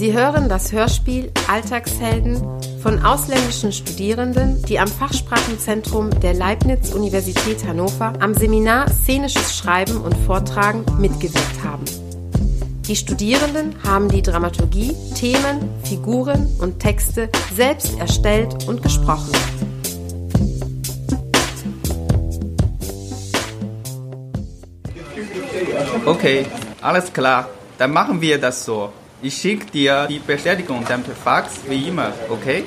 Sie hören das Hörspiel Alltagshelden von ausländischen Studierenden, die am Fachsprachenzentrum der Leibniz-Universität Hannover am Seminar Szenisches Schreiben und Vortragen mitgewirkt haben. Die Studierenden haben die Dramaturgie, Themen, Figuren und Texte selbst erstellt und gesprochen. Okay, alles klar. Dann machen wir das so. Ich schicke dir die Bestätigung dann per Fax wie immer, okay?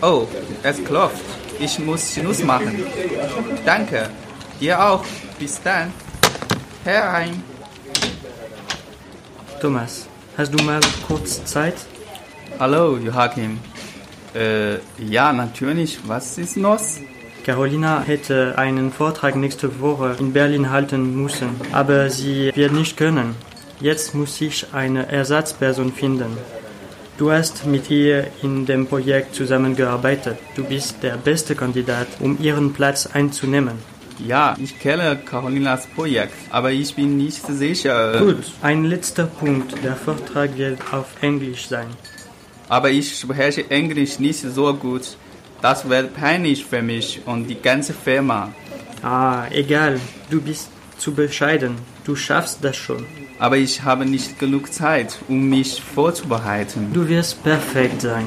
Oh, es klopft. Ich muss Schluss machen. Danke. Dir auch. Bis dann. Herein. Thomas, hast du mal kurz Zeit? Hallo, Joachim. Äh, ja, natürlich. Was ist los? Carolina hätte einen Vortrag nächste Woche in Berlin halten müssen, aber sie wird nicht können. Jetzt muss ich eine Ersatzperson finden. Du hast mit ihr in dem Projekt zusammengearbeitet. Du bist der beste Kandidat, um ihren Platz einzunehmen. Ja, ich kenne Carolinas Projekt, aber ich bin nicht sicher. Gut, ein letzter Punkt. Der Vortrag wird auf Englisch sein. Aber ich spreche Englisch nicht so gut. Das wird peinlich für mich und die ganze Firma. Ah, egal. Du bist zu bescheiden. Du schaffst das schon. Aber ich habe nicht genug Zeit, um mich vorzubereiten. Du wirst perfekt sein.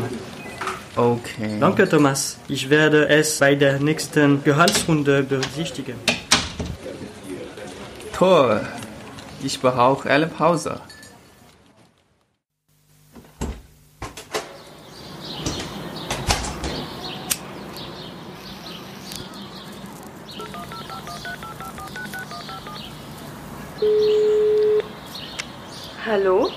Okay. Danke, Thomas. Ich werde es bei der nächsten Gehaltsrunde berücksichtigen. Toll. Ich brauche eine Pause. Hallo?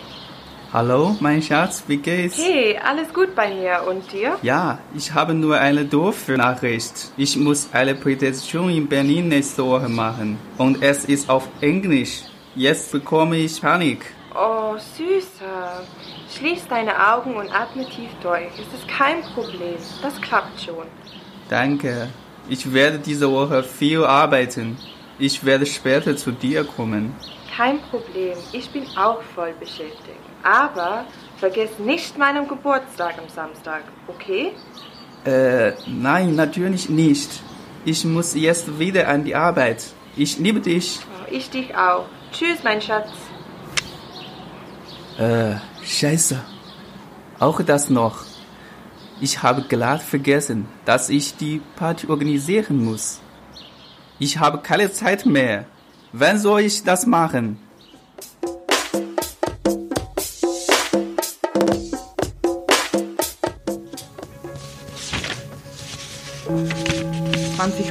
Hallo, mein Schatz, wie geht's? Hey, alles gut bei mir und dir? Ja, ich habe nur eine doofe Nachricht. Ich muss eine Präsentation in Berlin nächste Woche machen. Und es ist auf Englisch. Jetzt bekomme ich Panik. Oh, Süßer. Schließ deine Augen und atme tief durch. Es ist kein Problem. Das klappt schon. Danke. Ich werde diese Woche viel arbeiten. Ich werde später zu dir kommen. Kein Problem. Ich bin auch voll beschäftigt. Aber vergiss nicht meinen Geburtstag am Samstag, okay? Äh, nein, natürlich nicht. Ich muss jetzt wieder an die Arbeit. Ich liebe dich. Oh, ich dich auch. Tschüss, mein Schatz. Äh, scheiße. Auch das noch. Ich habe glatt vergessen, dass ich die Party organisieren muss. Ich habe keine Zeit mehr. Wann soll ich das machen?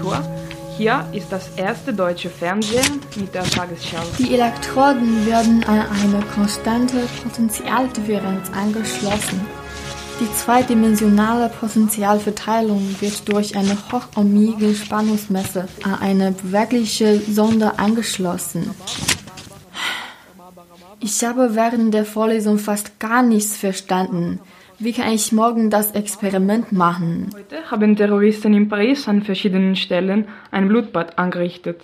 Uhr. Hier ist das erste deutsche Fernsehen mit der Tagesschau. Die Elektroden werden an eine konstante Potentialdifferenz angeschlossen. Die zweidimensionale Potentialverteilung wird durch eine hochohmige Spannungsmesse an eine bewegliche Sonde angeschlossen. Ich habe während der Vorlesung fast gar nichts verstanden. Wie kann ich morgen das Experiment machen? Heute haben Terroristen in Paris an verschiedenen Stellen ein Blutbad angerichtet.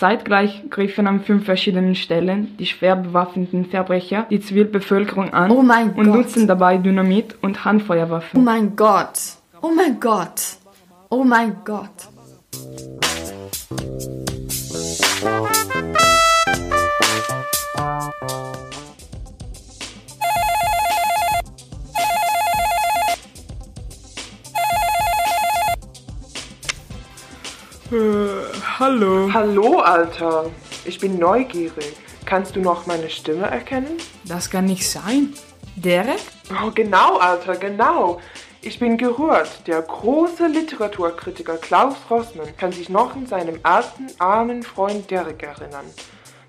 Zeitgleich griffen an fünf verschiedenen Stellen die schwer bewaffneten Verbrecher die Zivilbevölkerung an oh und Gott. nutzen dabei Dynamit und Handfeuerwaffen. Oh mein Gott! Oh mein Gott! Oh mein Gott! Hallo. Hallo, Alter. Ich bin neugierig. Kannst du noch meine Stimme erkennen? Das kann nicht sein. Derek? Oh, genau, Alter, genau. Ich bin gerührt. Der große Literaturkritiker Klaus Rossmann kann sich noch an seinem alten, armen Freund Derek erinnern.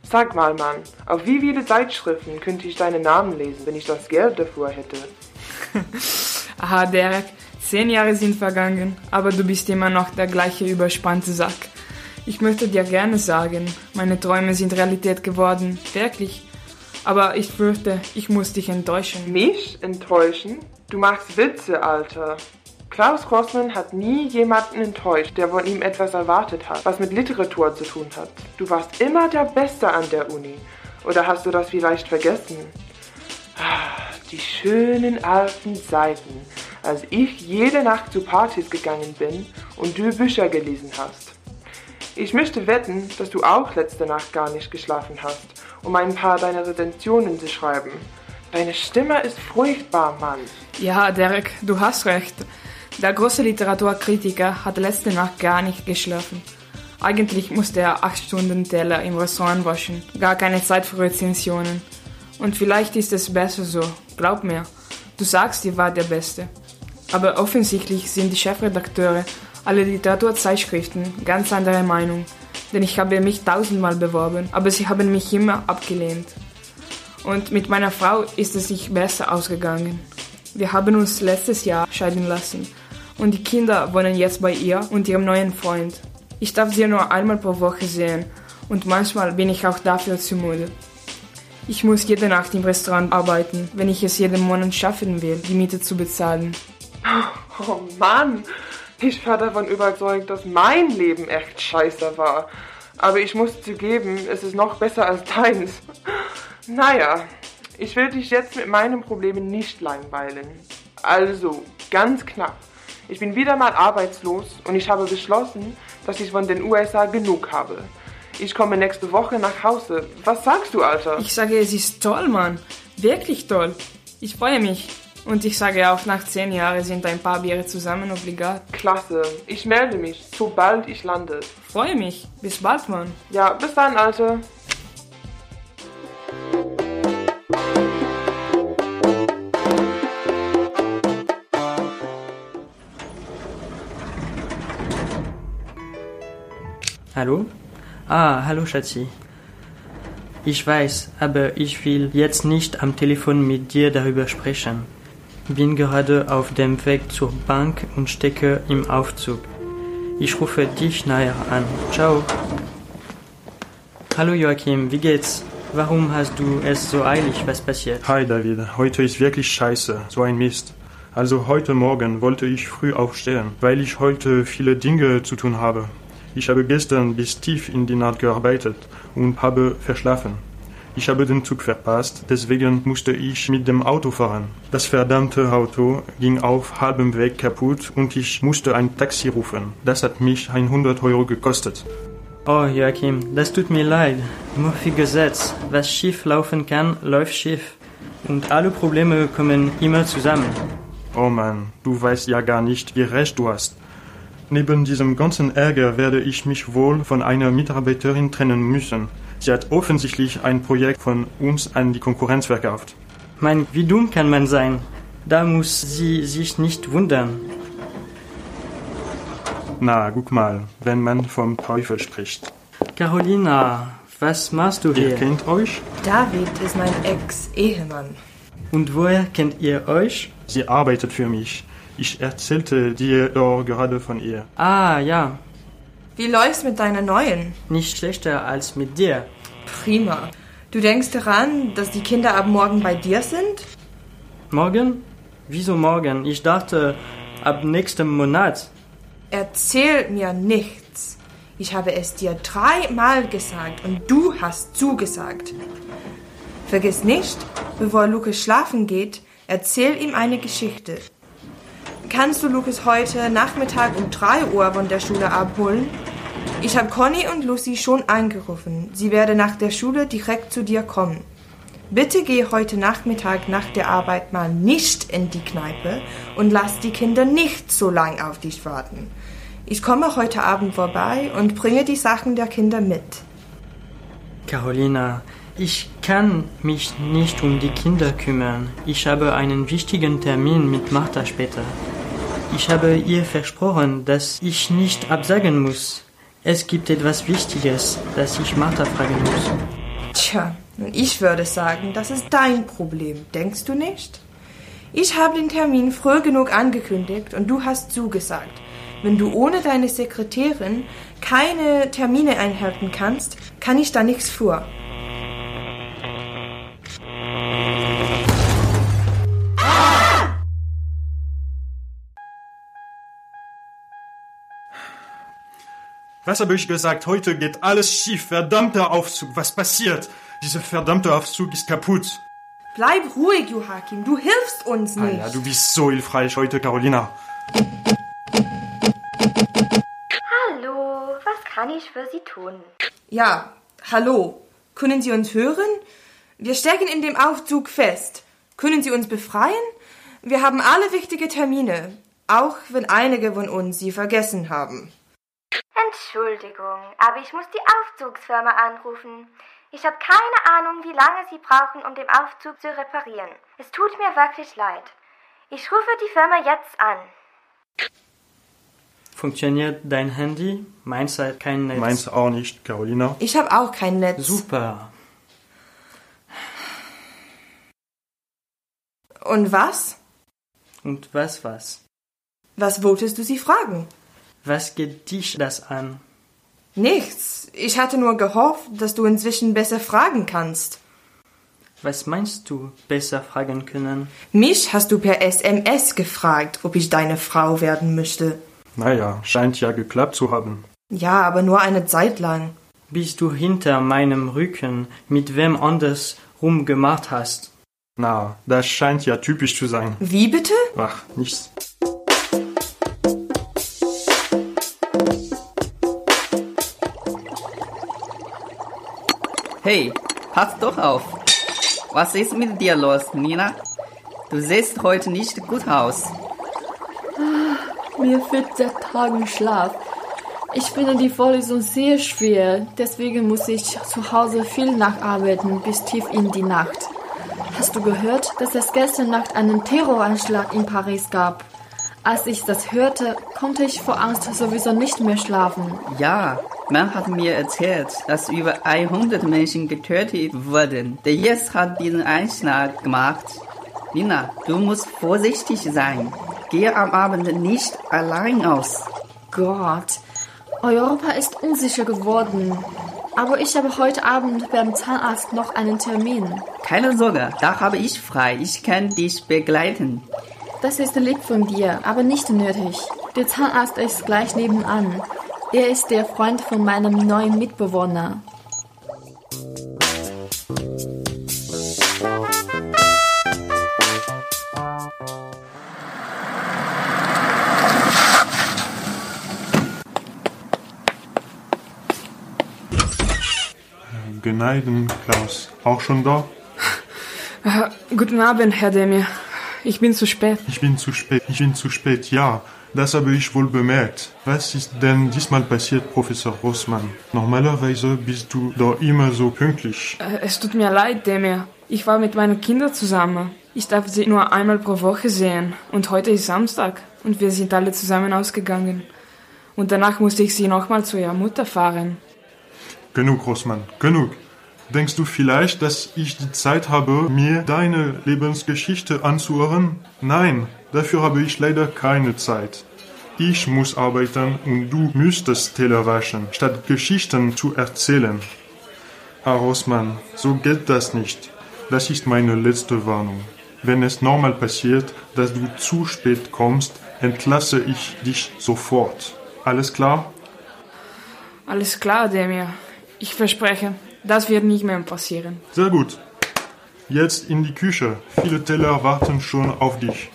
Sag mal, Mann, auf wie viele Zeitschriften könnte ich deinen Namen lesen, wenn ich das Geld dafür hätte? Aha, Derek, Zehn Jahre sind vergangen, aber du bist immer noch der gleiche überspannte Sack. Ich möchte dir gerne sagen, meine Träume sind Realität geworden, wirklich. Aber ich fürchte, ich muss dich enttäuschen. Mich enttäuschen? Du machst Witze, Alter. Klaus Rossmann hat nie jemanden enttäuscht, der von ihm etwas erwartet hat, was mit Literatur zu tun hat. Du warst immer der Beste an der Uni. Oder hast du das vielleicht vergessen? Ah. Die schönen alten Zeiten, als ich jede Nacht zu Partys gegangen bin und du Bücher gelesen hast. Ich möchte wetten, dass du auch letzte Nacht gar nicht geschlafen hast, um ein paar deiner Rezensionen zu schreiben. Deine Stimme ist furchtbar, Mann. Ja, Derek, du hast recht. Der große Literaturkritiker hat letzte Nacht gar nicht geschlafen. Eigentlich musste er acht Stunden Teller im Restaurant waschen. Gar keine Zeit für Rezensionen. Und vielleicht ist es besser so. Glaub mir. Du sagst, ihr war der Beste. Aber offensichtlich sind die Chefredakteure aller Literaturzeitschriften ganz anderer Meinung. Denn ich habe mich tausendmal beworben, aber sie haben mich immer abgelehnt. Und mit meiner Frau ist es sich besser ausgegangen. Wir haben uns letztes Jahr scheiden lassen. Und die Kinder wohnen jetzt bei ihr und ihrem neuen Freund. Ich darf sie nur einmal pro Woche sehen. Und manchmal bin ich auch dafür zu müde. Ich muss jede Nacht im Restaurant arbeiten, wenn ich es jeden Monat schaffen will, die Miete zu bezahlen. Oh Mann, ich war davon überzeugt, dass mein Leben echt scheiße war. Aber ich muss zugeben, es ist noch besser als deins. Naja, ich will dich jetzt mit meinen Problemen nicht langweilen. Also, ganz knapp. Ich bin wieder mal arbeitslos und ich habe beschlossen, dass ich von den USA genug habe. Ich komme nächste Woche nach Hause. Was sagst du, Alter? Ich sage, es ist toll, Mann. Wirklich toll. Ich freue mich. Und ich sage auch, nach zehn Jahren sind ein paar Biere zusammen obligat. Klasse. Ich melde mich, sobald ich lande. Freue mich. Bis bald, Mann. Ja, bis dann, Alter. Hallo? Ah, hallo Schatzi. Ich weiß, aber ich will jetzt nicht am Telefon mit dir darüber sprechen. Bin gerade auf dem Weg zur Bank und stecke im Aufzug. Ich rufe dich nachher an. Ciao. Hallo Joachim, wie geht's? Warum hast du es so eilig? Was passiert? Hi David, heute ist wirklich scheiße, so ein Mist. Also heute Morgen wollte ich früh aufstehen, weil ich heute viele Dinge zu tun habe. Ich habe gestern bis tief in die Nacht gearbeitet und habe verschlafen. Ich habe den Zug verpasst, deswegen musste ich mit dem Auto fahren. Das verdammte Auto ging auf halbem Weg kaputt und ich musste ein Taxi rufen. Das hat mich 100 Euro gekostet. Oh Joachim, das tut mir leid. Murphy Gesetz. Was schief laufen kann, läuft schief. Und alle Probleme kommen immer zusammen. Oh Mann, du weißt ja gar nicht, wie recht du hast. Neben diesem ganzen Ärger werde ich mich wohl von einer Mitarbeiterin trennen müssen. Sie hat offensichtlich ein Projekt von uns an die Konkurrenz verkauft. Mein, wie dumm kann man sein? Da muss sie sich nicht wundern. Na, guck mal, wenn man vom Teufel spricht. Carolina, was machst du Ihr hier? kennt euch? David ist mein Ex-Ehemann. Und woher kennt ihr euch? Sie arbeitet für mich. Ich erzählte dir doch gerade von ihr. Ah, ja, Wie läuft's mit deiner neuen? nicht schlechter als mit dir. Prima. Du denkst daran, dass die Kinder ab morgen bei dir sind? Morgen? Wieso morgen? Ich dachte, ab nächstem Monat. Erzähl mir nichts. Ich habe es dir dreimal gesagt und du hast zugesagt. Vergiss nicht, bevor Lukas schlafen geht, erzähl ihm eine Geschichte. Kannst du Lukas heute Nachmittag um 3 Uhr von der Schule abholen? Ich habe Conny und Lucy schon angerufen. Sie werden nach der Schule direkt zu dir kommen. Bitte geh heute Nachmittag nach der Arbeit mal nicht in die Kneipe und lass die Kinder nicht so lang auf dich warten. Ich komme heute Abend vorbei und bringe die Sachen der Kinder mit. Carolina, ich kann mich nicht um die Kinder kümmern. Ich habe einen wichtigen Termin mit Martha später. Ich habe ihr versprochen, dass ich nicht absagen muss. Es gibt etwas Wichtiges, das ich Martha fragen muss. Tja, und ich würde sagen, das ist dein Problem, denkst du nicht? Ich habe den Termin früh genug angekündigt und du hast zugesagt. Wenn du ohne deine Sekretärin keine Termine einhalten kannst, kann ich da nichts für. Was habe ich gesagt? Heute geht alles schief. Verdammter Aufzug. Was passiert? Dieser verdammte Aufzug ist kaputt. Bleib ruhig, Joachim. Du hilfst uns Ah nicht. ja, du bist so hilfreich heute, Carolina. Hallo, was kann ich für Sie tun? Ja, hallo. Können Sie uns hören? Wir stecken in dem Aufzug fest. Können Sie uns befreien? Wir haben alle wichtige Termine, auch wenn einige von uns sie vergessen haben. Entschuldigung, aber ich muss die Aufzugsfirma anrufen. Ich habe keine Ahnung, wie lange Sie brauchen, um den Aufzug zu reparieren. Es tut mir wirklich leid. Ich rufe die Firma jetzt an. Funktioniert dein Handy? Meins hat kein Netz. Meins auch nicht, Carolina. Ich habe auch kein Netz. Super. Und was? Und was was? Was wolltest du sie fragen? Was geht dich das an? Nichts. Ich hatte nur gehofft, dass du inzwischen besser fragen kannst. Was meinst du, besser fragen können? Mich hast du per SMS gefragt, ob ich deine Frau werden möchte. Naja, scheint ja geklappt zu haben. Ja, aber nur eine Zeit lang. Bis du hinter meinem Rücken mit wem anders rumgemacht hast. Na, das scheint ja typisch zu sein. Wie bitte? Ach, nichts. Hey, pass doch auf. Was ist mit dir los, Nina? Du siehst heute nicht gut aus. Mir fehlt seit Tagen Schlaf. Ich finde die Vorlesung sehr schwer, deswegen muss ich zu Hause viel nacharbeiten bis tief in die Nacht. Hast du gehört, dass es gestern Nacht einen Terroranschlag in Paris gab? Als ich das hörte, konnte ich vor Angst sowieso nicht mehr schlafen. Ja, man hat mir erzählt, dass über 100 Menschen getötet wurden. Der IS hat diesen Einschlag gemacht. Nina, du musst vorsichtig sein. Gehe am Abend nicht allein aus. Gott, Europa ist unsicher geworden. Aber ich habe heute Abend beim Zahnarzt noch einen Termin. Keine Sorge, da habe ich frei. Ich kann dich begleiten. Das ist lieb von dir, aber nicht nötig. Der Zahnarzt ist gleich nebenan. Er ist der Freund von meinem neuen Mitbewohner. Geneiden, Klaus. Auch schon da? Äh, guten Abend, Herr Demir. Ich bin zu spät. Ich bin zu spät. Ich bin zu spät, ja. Das habe ich wohl bemerkt. Was ist denn diesmal passiert, Professor Rossmann? Normalerweise bist du doch immer so pünktlich. Äh, Es tut mir leid, Demir. Ich war mit meinen Kindern zusammen. Ich darf sie nur einmal pro Woche sehen. Und heute ist Samstag. Und wir sind alle zusammen ausgegangen. Und danach musste ich sie nochmal zu ihrer Mutter fahren. Genug, Rossmann, genug. Denkst du vielleicht, dass ich die Zeit habe, mir deine Lebensgeschichte anzuhören? Nein, dafür habe ich leider keine Zeit. Ich muss arbeiten und du müsstest Teller waschen, statt Geschichten zu erzählen. Herr Rossmann, so geht das nicht. Das ist meine letzte Warnung. Wenn es normal passiert, dass du zu spät kommst, entlasse ich dich sofort. Alles klar? Alles klar, Demir. Ich verspreche, das wird nicht mehr passieren. Sehr gut. Jetzt in die Küche. Viele Teller warten schon auf dich.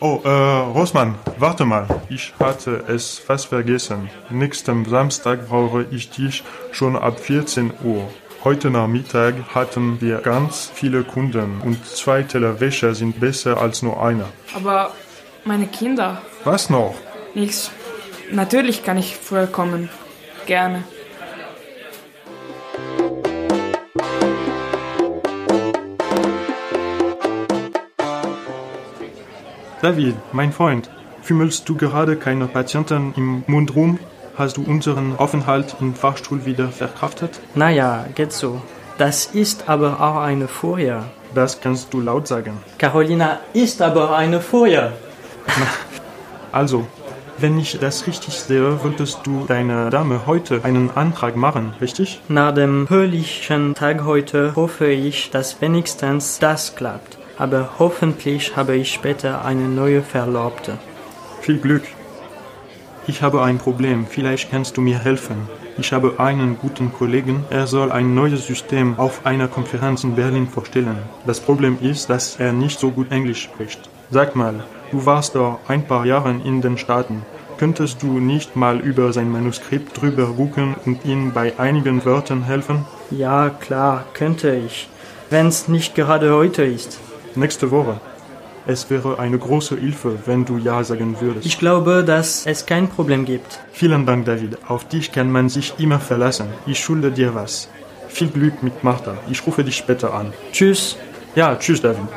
Oh, äh, Rosman, warte mal. Ich hatte es fast vergessen. Nächsten Samstag brauche ich dich schon ab 14 Uhr. Heute Nachmittag hatten wir ganz viele Kunden und zwei Teller Wäsche sind besser als nur einer. Aber meine Kinder, Was noch? nichts. Natürlich kann ich früher kommen. Gerne. David, mein Freund, fümmelst du gerade keine Patienten im Mund rum? Hast du unseren Aufenthalt im Fahrstuhl wieder verkraftet? Naja, geht so. Das ist aber auch eine Folie. Das kannst du laut sagen. Carolina ist aber eine Folie. Also, wenn ich das richtig sehe, wolltest du deiner Dame heute einen Antrag machen, richtig? Nach dem höhlichen Tag heute hoffe ich, dass wenigstens das klappt. Aber hoffentlich habe ich später eine neue Verlobte. Viel Glück. Ich habe ein Problem, vielleicht kannst du mir helfen. Ich habe einen guten Kollegen, er soll ein neues System auf einer Konferenz in Berlin vorstellen. Das Problem ist, dass er nicht so gut Englisch spricht. Sag mal, du warst doch ein paar Jahre in den Staaten. Könntest du nicht mal über sein Manuskript drüber gucken und ihm bei einigen Wörtern helfen? Ja, klar, könnte ich. Wenn's nicht gerade heute ist. Nächste Woche. Es wäre eine große Hilfe, wenn du Ja sagen würdest. Ich glaube, dass es kein Problem gibt. Vielen Dank, David. Auf dich kann man sich immer verlassen. Ich schulde dir was. Viel Glück mit Martha. Ich rufe dich später an. Tschüss. Ja, tschüss, David.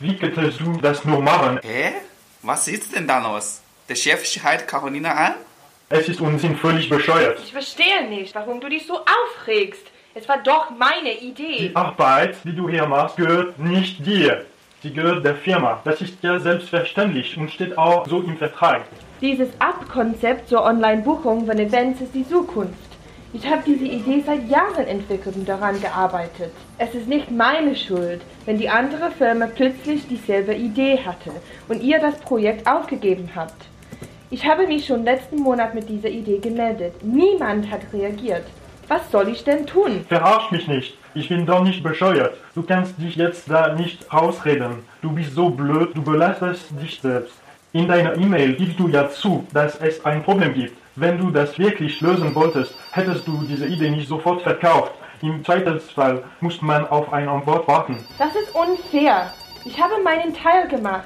Wie könntest du das nur machen? Hä? Was ist denn da los? Der Chef schreit Carolina an? Es ist Unsinn, völlig bescheuert. Ich verstehe nicht, warum du dich so aufregst. Es war doch meine Idee. Die Arbeit, die du hier machst, gehört nicht dir. Sie gehört der Firma. Das ist ja selbstverständlich und steht auch so im Vertrag. Dieses App-Konzept zur Online-Buchung von Events ist die Zukunft. Ich habe diese Idee seit Jahren entwickelt und daran gearbeitet. Es ist nicht meine Schuld, wenn die andere Firma plötzlich dieselbe Idee hatte und ihr das Projekt aufgegeben habt. Ich habe mich schon letzten Monat mit dieser Idee gemeldet. Niemand hat reagiert. Was soll ich denn tun? Verarsch mich nicht. Ich bin doch nicht bescheuert. Du kannst dich jetzt da nicht rausreden. Du bist so blöd, du belastest dich selbst. In deiner E-Mail gibst du ja zu, dass es ein Problem gibt. Wenn du das wirklich lösen wolltest, hättest du diese Idee nicht sofort verkauft. Im Zweifelsfall muss man auf eine Antwort warten. Das ist unfair. Ich habe meinen Teil gemacht.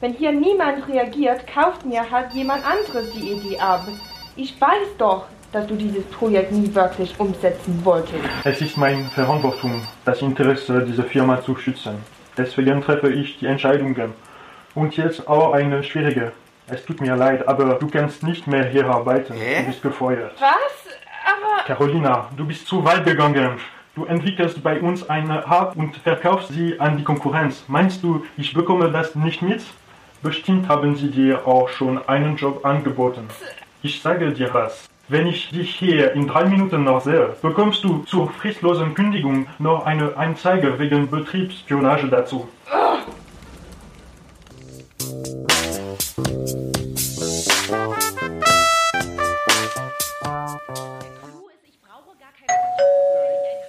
Wenn hier niemand reagiert, kauft mir halt jemand anderes die Idee ab. Ich weiß doch, dass du dieses Projekt nie wirklich umsetzen wolltest. Es ist meine Verantwortung, das Interesse dieser Firma zu schützen. Deswegen treffe ich die Entscheidungen. Und jetzt auch eine schwierige. Es tut mir leid, aber du kannst nicht mehr hier arbeiten. Hä? Du bist gefeuert. Was? Aber Carolina, du bist zu weit gegangen. Du entwickelst bei uns eine Art und verkaufst sie an die Konkurrenz. Meinst du, ich bekomme das nicht mit? Bestimmt haben sie dir auch schon einen Job angeboten. Ich sage dir was. Wenn ich dich hier in drei Minuten noch sehe, bekommst du zur fristlosen Kündigung noch eine Anzeige wegen Betriebsspionage dazu.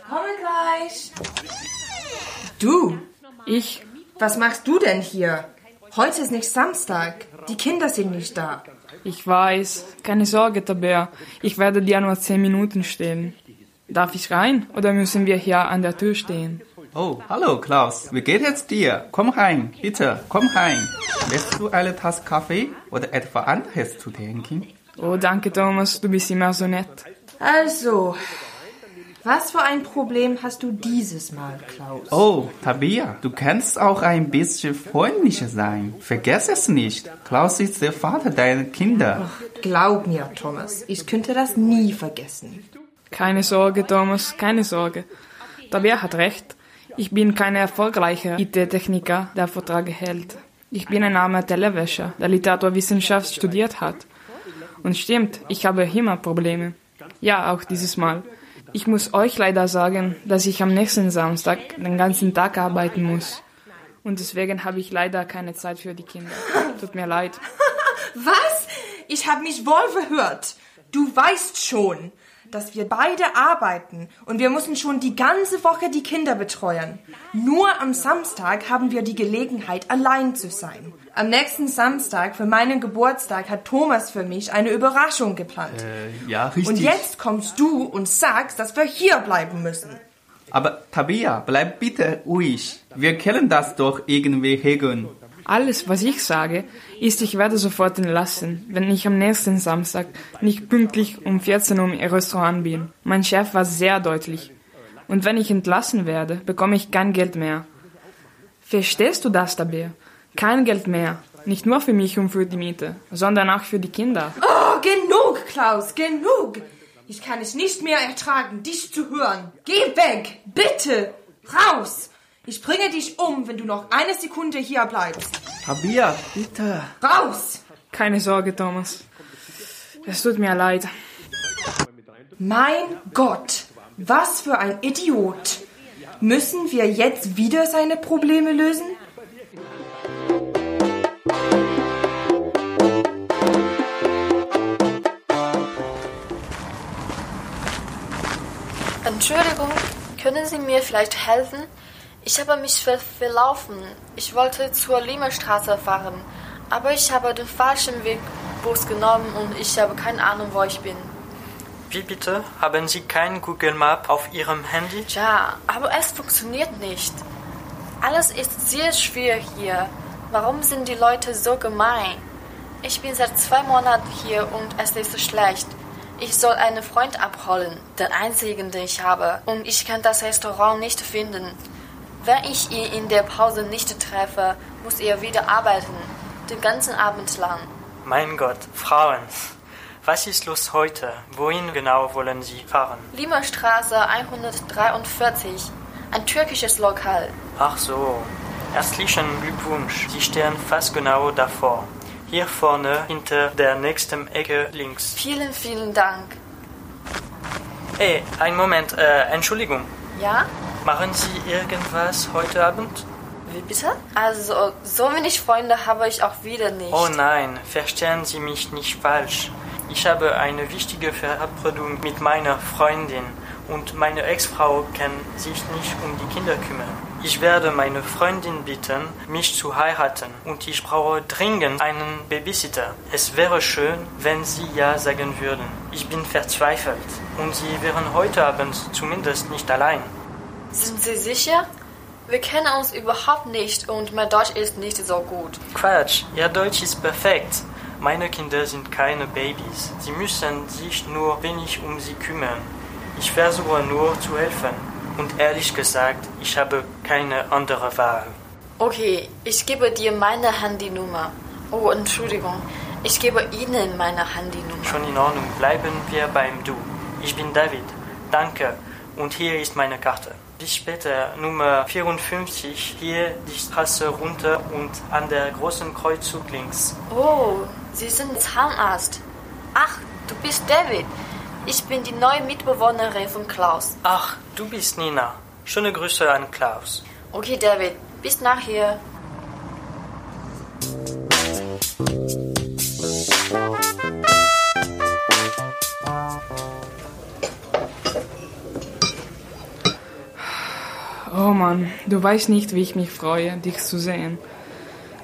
komme gleich. Du, Ich? was machst du denn hier? Heute ist nicht Samstag. Die Kinder sind nicht da. Ich weiß. Keine Sorge, Tabea. Ich werde dir nur zehn Minuten stehen. Darf ich rein oder müssen wir hier an der Tür stehen? Oh, hallo Klaus. Wie geht es dir? Komm rein, bitte, komm rein. Willst du eine Tasse Kaffee oder etwas anderes zu trinken? Oh, danke, Thomas. Du bist immer so nett. Also, was für ein Problem hast du dieses Mal, Klaus? Oh, Tabea, du kannst auch ein bisschen freundlicher sein. Vergiss es nicht. Klaus ist der Vater deiner Kinder. Glaub mir, Thomas, ich könnte das nie vergessen. Keine Sorge, Thomas, keine Sorge. Tabea hat recht. Ich bin kein erfolgreicher IT-Techniker, der Vorträge hält. Ich bin ein armer Tellerwäscher, der Literaturwissenschaft studiert hat. Und stimmt, ich habe immer Probleme. Ja, auch dieses Mal. Ich muss euch leider sagen, dass ich am nächsten Samstag den ganzen Tag arbeiten muss. Und deswegen habe ich leider keine Zeit für die Kinder. Tut mir leid. Was? Ich habe mich wohl verhört. Du weißt schon, dass wir beide arbeiten und wir müssen schon die ganze Woche die Kinder betreuen. Nur am Samstag haben wir die Gelegenheit, allein zu sein. Am nächsten Samstag, für meinen Geburtstag, hat Thomas für mich eine Überraschung geplant. Ja, richtig. und jetzt kommst du und sagst, dass wir hier bleiben müssen. Aber Tabea, bleib bitte ruhig. Wir können das doch irgendwie regeln. Alles, was ich sage, ist, ich werde sofort entlassen, wenn ich am nächsten Samstag nicht pünktlich um 14 Uhr im Restaurant bin. Mein Chef war sehr deutlich. Und wenn ich entlassen werde, bekomme ich kein Geld mehr. Verstehst du das, Tabea? Kein Geld mehr. Nicht nur für mich und für die Miete, sondern auch für die Kinder. Oh, genug, Klaus, genug. Ich kann es nicht mehr ertragen, dich zu hören. Geh weg, bitte, raus. Ich bringe dich um, wenn du noch eine Sekunde hier bleibst. Tabea, bitte. Raus! Keine Sorge, Thomas. Es tut mir leid. Mein Gott, was für ein Idiot. Müssen wir jetzt wieder seine Probleme lösen? Entschuldigung, können Sie mir vielleicht helfen? Ich habe mich ver verlaufen. Ich wollte zur Limestraße fahren, aber ich habe den falschen Weg Bus genommen und ich habe keine Ahnung, wo ich bin. Wie bitte? Haben Sie kein Google Map auf Ihrem Handy? Ja, aber es funktioniert nicht. Alles ist sehr schwer hier. Warum sind die Leute so gemein? Ich bin seit zwei Monaten hier und es ist so schlecht. Ich soll einen Freund abholen, den einzigen, den ich habe, und ich kann das Restaurant nicht finden. Wenn ich ihn in der Pause nicht treffe, muss er wieder arbeiten, den ganzen Abend lang. Mein Gott, Frauen. Was ist los heute? Wohin genau wollen Sie fahren? Limerstraße 143, ein türkisches Lokal. Ach so. Herzlichen Glückwunsch. Sie stehen fast genau davor. Hier vorne hinter der nächsten Ecke links. Vielen, vielen Dank. Hey, einen Moment, äh, Entschuldigung. Ja? Machen Sie irgendwas heute Abend? Wie bitte? Also, so wenig Freunde habe ich auch wieder nicht. Oh nein, verstehen Sie mich nicht falsch. Ich habe eine wichtige Verabredung mit meiner Freundin und meine Ex-Frau kann sich nicht um die Kinder kümmern. Ich werde meine Freundin bitten, mich zu heiraten und ich brauche dringend einen Babysitter. Es wäre schön, wenn Sie ja sagen würden. Ich bin verzweifelt und Sie wären heute Abend zumindest nicht allein. Sind Sie sicher? Wir kennen uns überhaupt nicht und mein Deutsch ist nicht so gut. Quatsch, Ihr Deutsch ist perfekt. Meine Kinder sind keine Babys. Sie müssen sich nur wenig um sie kümmern. Ich versuche nur zu helfen. Und ehrlich gesagt, ich habe keine andere Wahl. Okay, ich gebe dir meine Handynummer. Oh, Entschuldigung. Ich gebe Ihnen meine Handynummer. Schon in Ordnung, bleiben wir beim Du. Ich bin David. Danke. Und hier ist meine Karte. Bis später, Nummer 54, hier die Straße runter und an der großen Kreuzzug links. Oh, Sie sind Zahnarzt. Ach, du bist David. Ich bin die neue Mitbewohnerin von Klaus. Ach, du bist Nina. Schöne Grüße an Klaus. Okay, David. Bis nachher. Oh Mann, du weißt nicht, wie ich mich freue, dich zu sehen.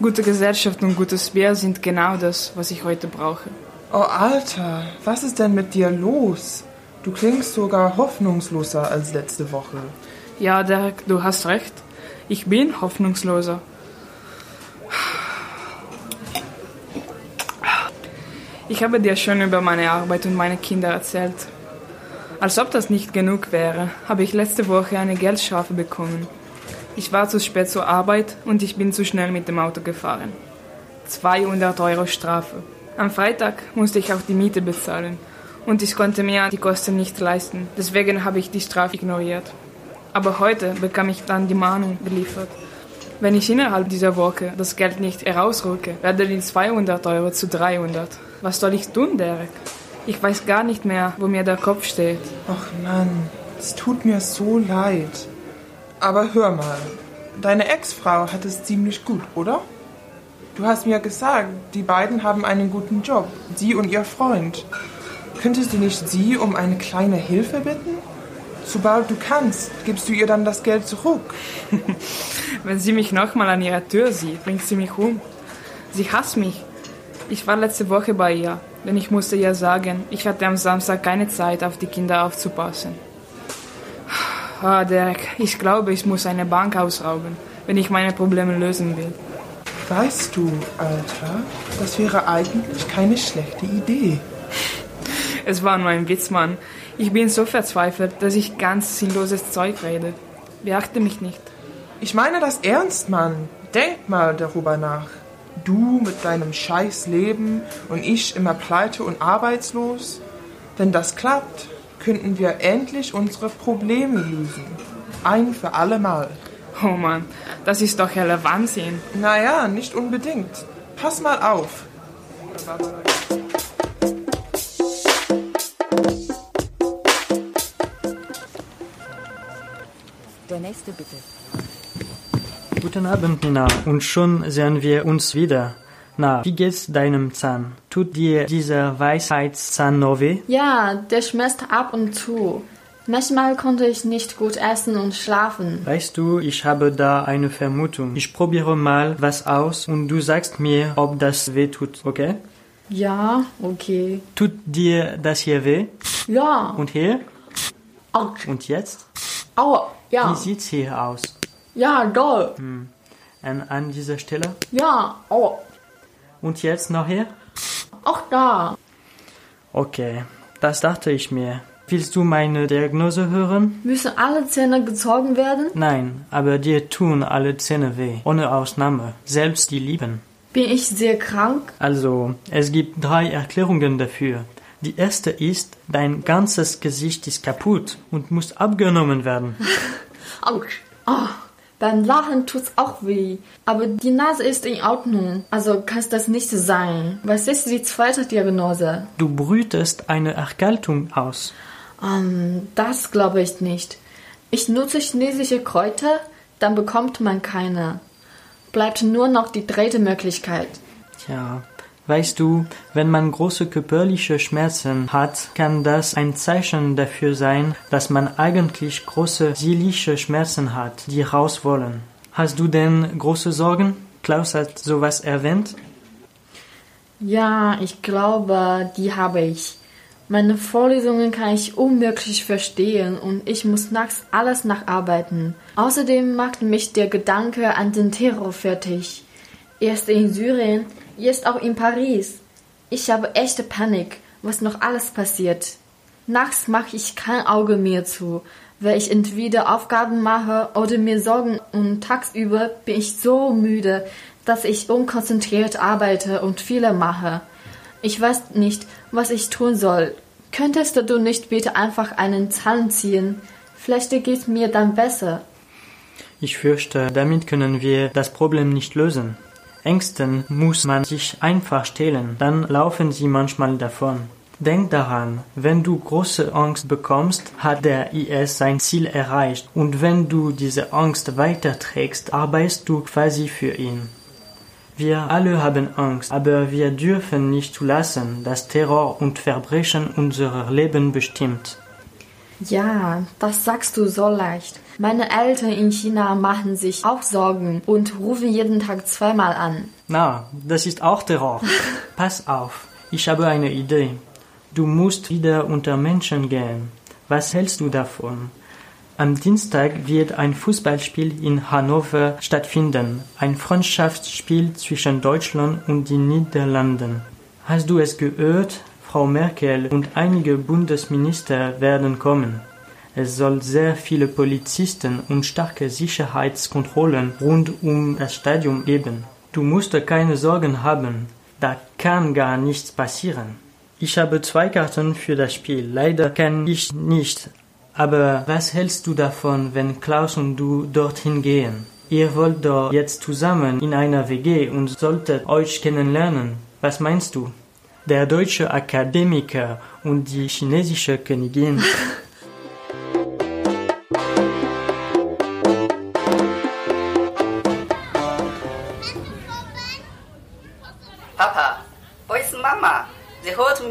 Gute Gesellschaft und gutes Bier sind genau das, was ich heute brauche. Oh Alter, was ist denn mit dir los? Du klingst sogar hoffnungsloser als letzte Woche. Ja, Derek, du hast recht. Ich bin hoffnungsloser. Ich habe dir schon über meine Arbeit und meine Kinder erzählt. Als ob das nicht genug wäre, habe ich letzte Woche eine Geldstrafe bekommen. Ich war zu spät zur Arbeit und ich bin zu schnell mit dem Auto gefahren. 200 Euro Strafe. Am Freitag musste ich auch die Miete bezahlen und ich konnte mir die Kosten nicht leisten. Deswegen habe ich die Strafe ignoriert. Aber heute bekam ich dann die Mahnung geliefert. Wenn ich innerhalb dieser Woche das Geld nicht herausrücke, werden die 200 Euro zu 300. Was soll ich tun, Derek? Ich weiß gar nicht mehr, wo mir der Kopf steht. Ach Mann, es tut mir so leid. Aber hör mal, deine Ex-Frau hat es ziemlich gut, oder? Du hast mir gesagt, die beiden haben einen guten Job, sie und ihr Freund. Könntest du nicht sie um eine kleine Hilfe bitten? Sobald du kannst, gibst du ihr dann das Geld zurück. Wenn sie mich nochmal an ihrer Tür sieht, bringt sie mich um. Sie hasst mich. Ich war letzte Woche bei ihr, denn ich musste ihr sagen, ich hatte am Samstag keine Zeit, auf die Kinder aufzupassen. Ah, Derek, ich glaube, ich muss eine Bank ausrauben, wenn ich meine Probleme lösen will. Weißt du, Alter, das wäre eigentlich keine schlechte Idee. Es war nur ein Witz, Mann. Ich bin so verzweifelt, dass ich ganz sinnloses Zeug rede. Beachte mich nicht. Ich meine das ernst, Mann. Denk mal darüber nach. Du mit deinem scheiß Leben und ich immer pleite und arbeitslos. Wenn das klappt, könnten wir endlich unsere Probleme lösen. Ein für alle Mal. Oh Mann, das ist doch heller Wahnsinn. Naja, nicht unbedingt. Pass mal auf. Der nächste bitte. Guten Abend, Nina. Und schon sehen wir uns wieder. Na, wie geht's deinem Zahn? Tut dir dieser Weisheitszahn noch weh? Ja, der schmerzt ab und zu. Manchmal konnte ich nicht gut essen und schlafen. Weißt du, ich habe da eine Vermutung. Ich probiere mal was aus und du sagst mir, ob das weh tut, okay? Ja, okay. Tut dir das hier weh? Ja. Und hier? Autsch. Und jetzt? Aua, ja. Wie sieht's hier aus? Ja, doll. Hm. An, an dieser Stelle? Ja, aua. Und jetzt noch hier? Auch da. Okay, das dachte ich mir. Willst du meine Diagnose hören? Müssen alle Zähne gezogen werden? Nein, aber dir tun alle Zähne weh, ohne Ausnahme, selbst die lieben. Bin ich sehr krank? Also, es gibt drei Erklärungen dafür. Die erste ist, dein ganzes Gesicht ist kaputt und muss abgenommen werden. Autsch. Oh, beim Lachen tut's auch weh. Aber die Nase ist in Ordnung. Also kann das nicht sein. Was ist die zweite Diagnose? Du brütest eine Erkältung aus. Ähm, das glaube ich nicht. Ich nutze chinesische Kräuter, dann bekommt man keine. Bleibt nur noch die dritte Möglichkeit. Tja, weißt du, wenn man große körperliche Schmerzen hat, kann das ein Zeichen dafür sein, dass man eigentlich große seelische Schmerzen hat, die raus wollen. Hast du denn große Sorgen? Klaus hat sowas erwähnt. Ja, ich glaube, die habe ich. Meine Vorlesungen kann ich unmöglich verstehen und ich muss nachts alles nacharbeiten. Außerdem macht mich der Gedanke an den Terror fertig. Erst in Syrien, jetzt auch in Paris. Ich habe echte Panik, was noch alles passiert. Nachts mache ich kein Auge mehr zu, weil ich entweder Aufgaben mache oder mir Sorgen und tagsüber bin ich so müde, dass ich unkonzentriert arbeite und Fehler mache. Ich weiß nicht, was ich tun soll. Könntest du nicht bitte einfach einen Zahn ziehen? Vielleicht geht's mir dann besser. Ich fürchte, damit können wir das Problem nicht lösen. Ängsten muss man sich einfach stellen, dann laufen sie manchmal davon. Denk daran, wenn du große Angst bekommst, hat der IS sein Ziel erreicht und wenn du diese Angst weiterträgst, arbeitest du quasi für ihn. Wir alle haben Angst, aber wir dürfen nicht zulassen, dass Terror und Verbrechen unser Leben bestimmt. Ja, das sagst du so leicht. Meine Eltern in China machen sich auch Sorgen und rufen jeden Tag zweimal an. Na, das ist auch Terror. Pass auf, ich habe eine Idee. Du musst wieder unter Menschen gehen. Was hältst du davon? Am Dienstag wird ein Fußballspiel in Hannover stattfinden, ein Freundschaftsspiel zwischen Deutschland und den Niederlanden. Hast du es gehört? Frau Merkel und einige Bundesminister werden kommen. Es soll sehr viele Polizisten und starke Sicherheitskontrollen rund um das Stadion geben. Du musst keine Sorgen haben, da kann gar nichts passieren. Ich habe zwei Karten für das Spiel. Leider kann ich nicht aber was hältst du davon, wenn Klaus und du dorthin gehen? Ihr wollt doch jetzt zusammen in einer WG und solltet euch kennenlernen. Was meinst du? Der deutsche Akademiker und die chinesische Königin.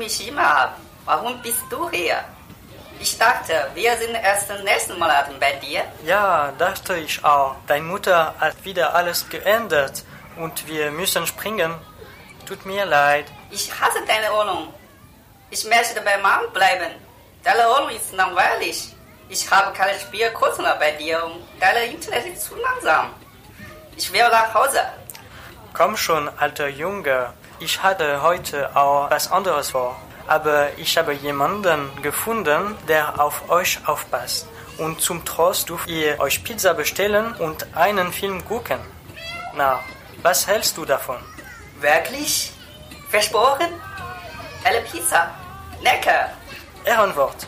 mich immer ab. Warum bist du hier? Ich dachte, wir sind erst den nächsten Monaten bei dir. Ja, dachte ich auch. Deine Mutter hat wieder alles geändert und wir müssen springen. Tut mir leid. Ich hasse deine Wohnung. Ich möchte bei Mom bleiben. Deine Wohnung ist langweilig. Ich habe keine Spielkurse mehr bei dir und deine Internet ist zu langsam. Ich will nach Hause. Komm schon, alter Junge. Ich hatte heute auch was anderes vor aber ich habe jemanden gefunden, der auf euch aufpasst. Und zum Trost dürft ihr euch Pizza bestellen und einen Film gucken. Na, was hältst du davon? Wirklich? Versprochen? Eine Pizza. Lecker. Ehrenwort.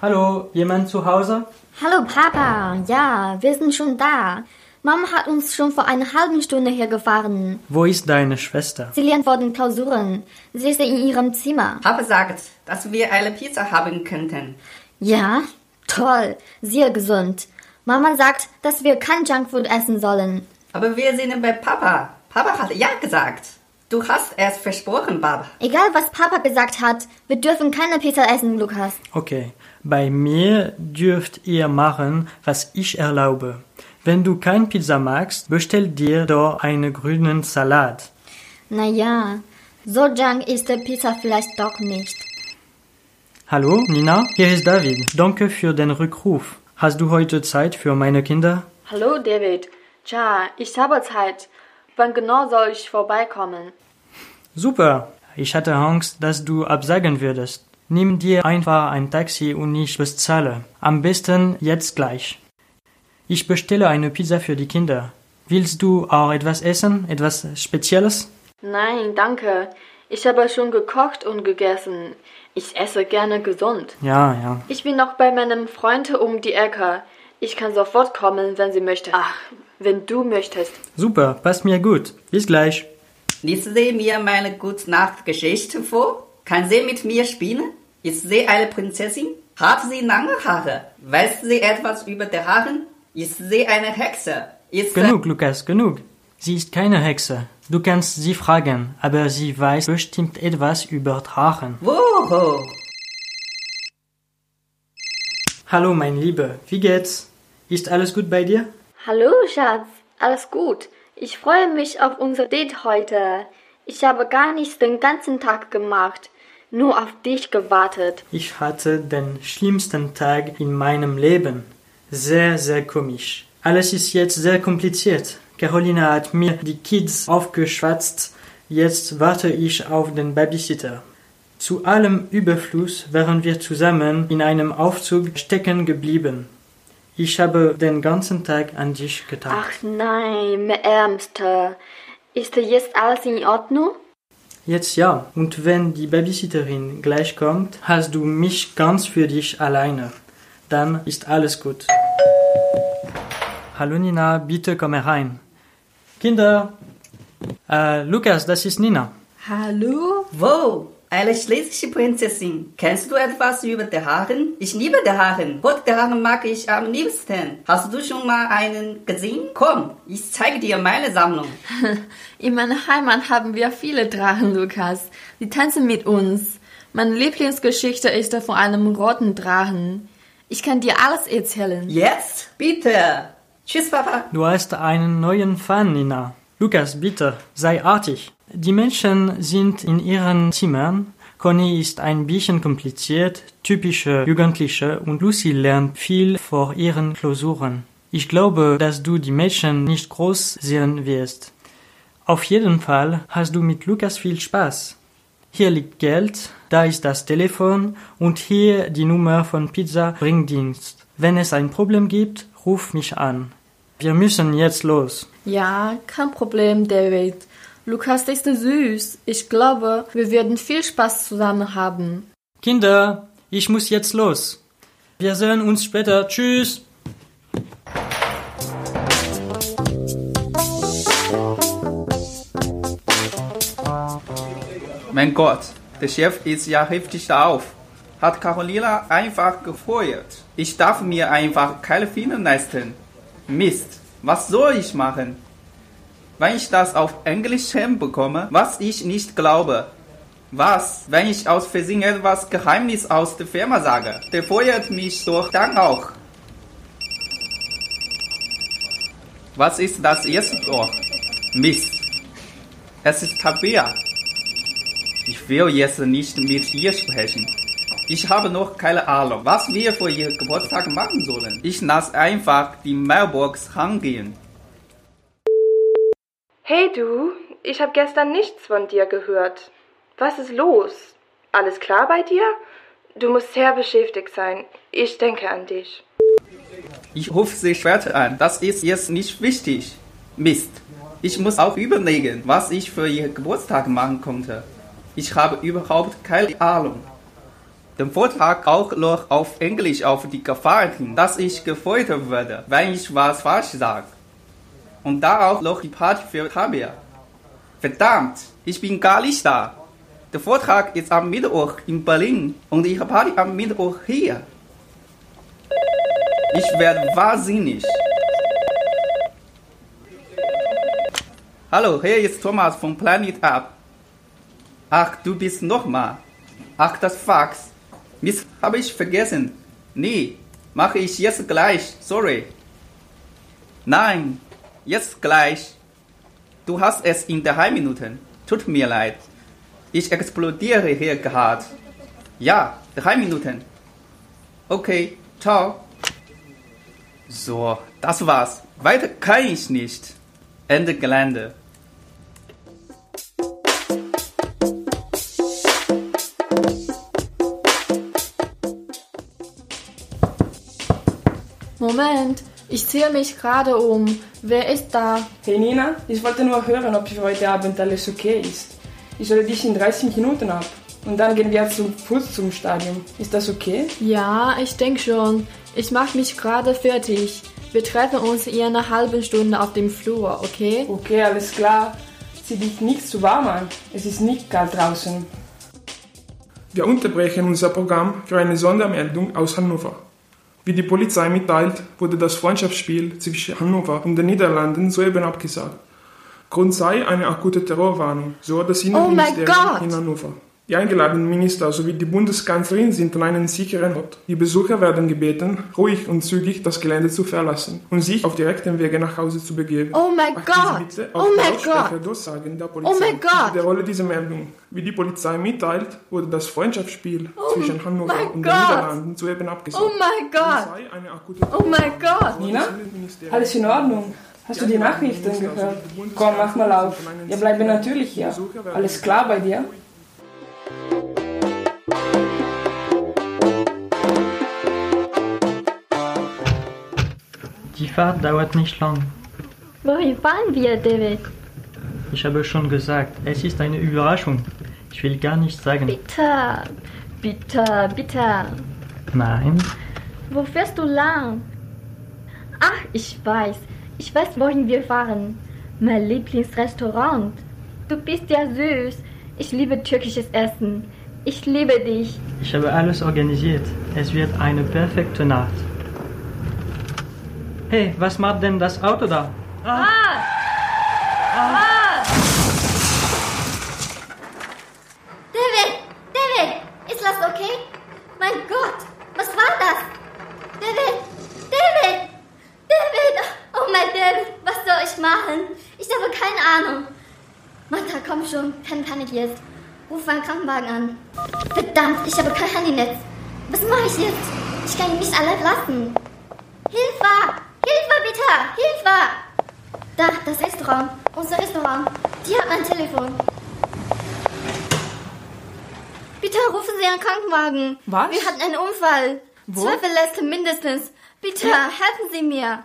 Hallo, jemand zu Hause? Hallo Papa, ja, wir sind schon da. Mama hat uns schon vor einer halben Stunde hergefahren. Wo ist deine Schwester? Sie lernt vor den Klausuren. Sie ist in ihrem Zimmer. Habe gesagt, dass wir eine Pizza haben könnten. Ja, toll, sehr gesund. Mama sagt, dass wir kein Junkfood essen sollen. Aber wir sind bei Papa. Papa hat ja gesagt. Du hast es versprochen, Papa. Egal, was Papa gesagt hat, wir dürfen keine Pizza essen, Lukas. Okay, bei mir dürft ihr machen, was ich erlaube. Wenn du kein Pizza magst, bestell dir doch einen grünen Salat. Naja, so junk ist die Pizza vielleicht doch nicht. Hallo, Nina, hier ist David. Danke für den Rückruf. Hast du heute Zeit für meine Kinder? Hallo, David. Tja, ich habe Zeit. Wann genau soll ich vorbeikommen? Super. Ich hatte Angst, dass du absagen würdest. Nimm dir einfach ein Taxi und ich bezahle. Am besten jetzt gleich. Ich bestelle eine Pizza für die Kinder. Willst du auch etwas essen? Etwas Spezielles? Nein, danke. Ich habe schon gekocht und gegessen. Ich esse gerne gesund. Ja, ja. Ich bin noch bei meinem Freund um die Ecke. Ich kann sofort kommen, wenn sie möchte. Ach, wenn du möchtest. Super, passt mir gut. Bis gleich. Liest sie mir meine Gute-Nacht-Geschichte vor? Kann sie mit mir spielen? Ist sie eine Prinzessin? Hat sie lange Haare? Weiß sie etwas über die Haare? Ist sie eine Hexe? Ist Genug, Lukas, genug. Sie ist keine Hexe. Du kannst sie fragen, aber sie weiß bestimmt etwas über Drachen. Woho? Hallo, mein Lieber, wie geht's? Ist alles gut bei dir? Hallo, Schatz. Alles gut. Ich freue mich auf unser Date heute. Ich habe gar nichts den ganzen Tag gemacht, nur auf dich gewartet. Ich hatte den schlimmsten Tag in meinem Leben. Sehr, sehr komisch. Alles ist jetzt sehr kompliziert. Carolina hat mir die Kids aufgeschwatzt. Jetzt warte ich auf den Babysitter. Zu allem Überfluss wären wir zusammen in einem Aufzug stecken geblieben. Ich habe den ganzen Tag an dich gedacht. Ach nein, mein Ärmster. Ist jetzt alles in Ordnung? Jetzt ja. Und wenn die Babysitterin gleich kommt, hast du mich ganz für dich alleine. Dann ist alles gut. Hallo Nina, bitte komm herein. Kinder. Äh, Lukas, das ist Nina. Hallo? Wo? Eine schlesische Prinzessin. Kennst du etwas über die Haare? Ich liebe die Haare. Rote Haare mag ich am liebsten. Hast du schon mal einen gesehen? Komm, ich zeige dir meine Sammlung. In meiner Heimat haben wir viele Drachen, Lukas. Die tanzen mit uns. Meine Lieblingsgeschichte ist von einem roten Drachen. Ich kann dir alles erzählen. Jetzt? Bitte. Tschüss, Papa. Du hast einen neuen Fan, Nina. Lukas, bitte, sei artig. Die Menschen sind in ihren Zimmern. Conny ist ein bisschen kompliziert, typische Jugendliche und Lucy lernt viel vor ihren Klausuren. Ich glaube, dass du die Mädchen nicht groß sehen wirst. Auf jeden Fall hast du mit Lukas viel Spaß. Hier liegt Geld, da ist das Telefon und hier die Nummer von Pizza Bringdienst. Wenn es ein Problem gibt, ruf mich an. Wir müssen jetzt los. Ja, kein Problem, David. Lukas ist süß. Ich glaube, wir werden viel Spaß zusammen haben. Kinder, ich muss jetzt los. Wir sehen uns später. Tschüss. Mein Gott, der Chef ist ja heftig auf. Hat Carolina einfach gefeuert. Ich darf mir einfach keine Finger leisten. Mist, was soll ich machen? Wenn ich das auf Englisch hinbekomme, was ich nicht glaube. Was, wenn ich aus Versehen etwas Geheimnis aus der Firma sage? Der feuert mich doch dann auch. Was ist das jetzt doch? Mist. Es ist Tabea. Ich will jetzt nicht mit ihr sprechen. Ich habe noch keine Ahnung, was wir für ihr Geburtstag machen sollen. Ich lasse einfach die Mailbox rangehen. Hey du, ich habe gestern nichts von dir gehört. Was ist los? Alles klar bei dir? Du musst sehr beschäftigt sein. Ich denke an dich. Ich rufe sie später an. Das ist jetzt nicht wichtig. Mist. Ich muss auch überlegen, was ich für ihr Geburtstag machen konnte. Ich habe überhaupt keine Ahnung. Den Vortrag auch noch auf Englisch auf die Gefahr hin, dass ich gefeuert werde, wenn ich was falsch sage. Und da auch noch die Party für Tabea. Verdammt, ich bin gar nicht da. Der Vortrag ist am Mittwoch in Berlin und ich habe Party am Mittwoch hier. Ich werde wahnsinnig. Hallo, hier ist Thomas von Planet Up. Ach, du bist nochmal. Ach, das Fax. Mist, habe ich vergessen. Nee, mache ich jetzt gleich. Sorry. Nein, jetzt gleich. Du hast es in drei Minuten. Tut mir leid. Ich explodiere hier gerade. Ja, drei Minuten. Okay, ciao. So, das war's. Weiter kann ich nicht. Ende Gelände. Moment, ich ziehe mich gerade um. Wer ist da? Hey Nina, ich wollte nur hören, ob für heute Abend alles okay ist. Ich hole dich in 30 Minuten ab. Und dann gehen wir zu Fuß zum Stadion. Ist das okay? Ja, ich denke schon. Ich mache mich gerade fertig. Wir treffen uns in einer halben Stunde auf dem Flur, okay? Okay, alles klar. Zieh dich nicht zu warm an. Es ist nicht kalt draußen. Wir unterbrechen unser Programm für eine Sondermeldung aus Hannover. Wie die Polizei mitteilt, wurde das Freundschaftsspiel zwischen Hannover und den Niederlanden soeben abgesagt. Grund sei eine akute Terrorwarnung, so das Innenministerium Oh in Hannover. Die eingeladenen Minister sowie die Bundeskanzlerin sind an einen sicheren Ort. Die Besucher werden gebeten, ruhig und zügig das Gelände zu verlassen und sich auf direktem Wege nach Hause zu begeben. Oh mein Gott! Oh mein Gott! Durchsagen der Polizei. Oh mein Gott! Ich wiederhole diese Meldung. Wie die Polizei mitteilt, wurde das Freundschaftsspiel zwischen Hannover mein und den Gott! Niederlanden soeben abgesagt. Oh mein Gott! Oh mein Gott! Nina? Alles in Ordnung? Hast du die Nachrichten gehört? Komm, mach mal auf. Wir bleiben natürlich hier. Alles klar bei dir? Die Fahrt dauert nicht lang. Wohin fahren wir, David? Ich habe schon gesagt, es ist eine Überraschung. Ich will gar nicht sagen. Bitte, bitte, bitte. Nein, Wo fährst du lang? Ach, ich weiß. Ich weiß, wohin wir fahren. Mein Lieblingsrestaurant. Du bist ja süß. Ich liebe türkisches Essen. Ich liebe dich. ich habe alles organisiert. Es wird eine perfekte Nacht. Hey, was macht denn das Auto da? Ah! Ah! David! David! Ist das okay? Mein Gott! Was war das? David! David! David! Oh mein David! Was soll ich machen? Ich habe keine Ahnung. Martha, komm Panik jetzt. Ruf einen Krankenwagen an. Verdammt, ich habe kein Handynetz. Was mache ich jetzt? Ich kann ihn nicht allein lassen. Hilfe! Hilfe bitte! Hilfe! Da, das Restaurant. Unser Restaurant. Die hat mein Telefon. Bitte rufen Sie einen Krankenwagen. Was? Wir hatten einen Unfall. Wo? Zwei Verletzte mindestens. Bitte, helfen Sie mir.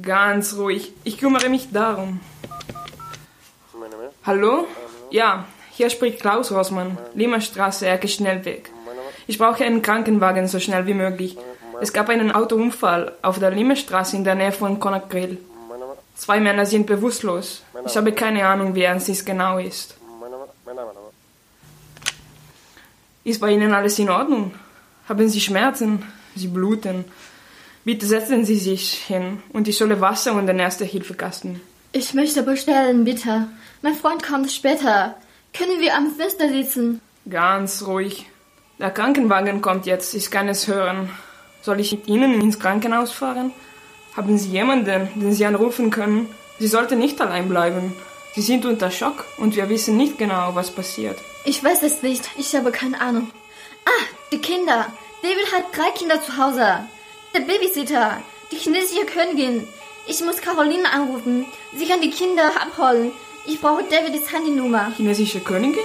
Ganz ruhig. Ich kümmere mich darum. Hallo? Ja, hier spricht Klaus Rossmann. Limmerstraße, Ecke Schnellweg. Ich brauche einen Krankenwagen so schnell wie möglich. Es gab einen Autounfall auf der Limmerstraße in der Nähe von Conakry. Zwei Männer sind bewusstlos. Ich habe keine Ahnung, wie ernst es genau ist. Ist bei Ihnen alles in Ordnung? Haben Sie Schmerzen? Sie bluten? Bitte setzen Sie sich hin und ich solle Wasser und den Erste-Hilfe-Kasten. Ich möchte bestellen, bitte. Mein Freund kommt später. Können wir am Fenster sitzen? Ganz ruhig. Der Krankenwagen kommt jetzt, ich kann es hören. Soll ich mit Ihnen ins Krankenhaus fahren? Haben Sie jemanden, den Sie anrufen können? Sie sollten nicht allein bleiben. Sie sind unter Schock und wir wissen nicht genau, was passiert. Ich weiß es nicht. Ich habe keine Ahnung. Ah, die Kinder. David hat drei Kinder zu Hause. Der Babysitter. Die chinesische Königin. Ich muss Caroline anrufen. Sie kann die Kinder abholen. Ich brauche Davids Handynummer. Chinesische Königin?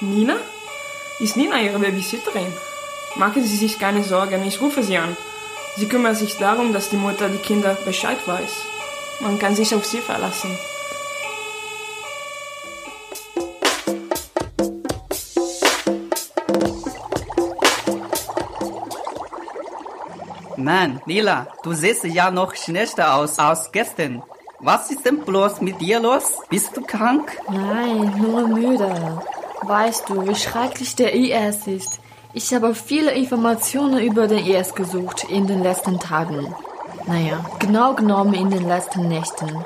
Nina? Ist Nina Ihre Babysitterin? Machen Sie sich keine Sorgen, ich rufe sie an. Sie kümmert sich darum, dass die Mutter die Kinder Bescheid weiß. Man kann sich auf sie verlassen. Mann, Nila, du siehst ja noch schlechter aus als gestern. Was ist denn bloß mit dir los? Bist du krank? Nein, nur müde. Weißt du, wie schrecklich der IS ist? Ich habe viele Informationen über den IS gesucht in den letzten Tagen. Naja, genau genommen in den letzten Nächten.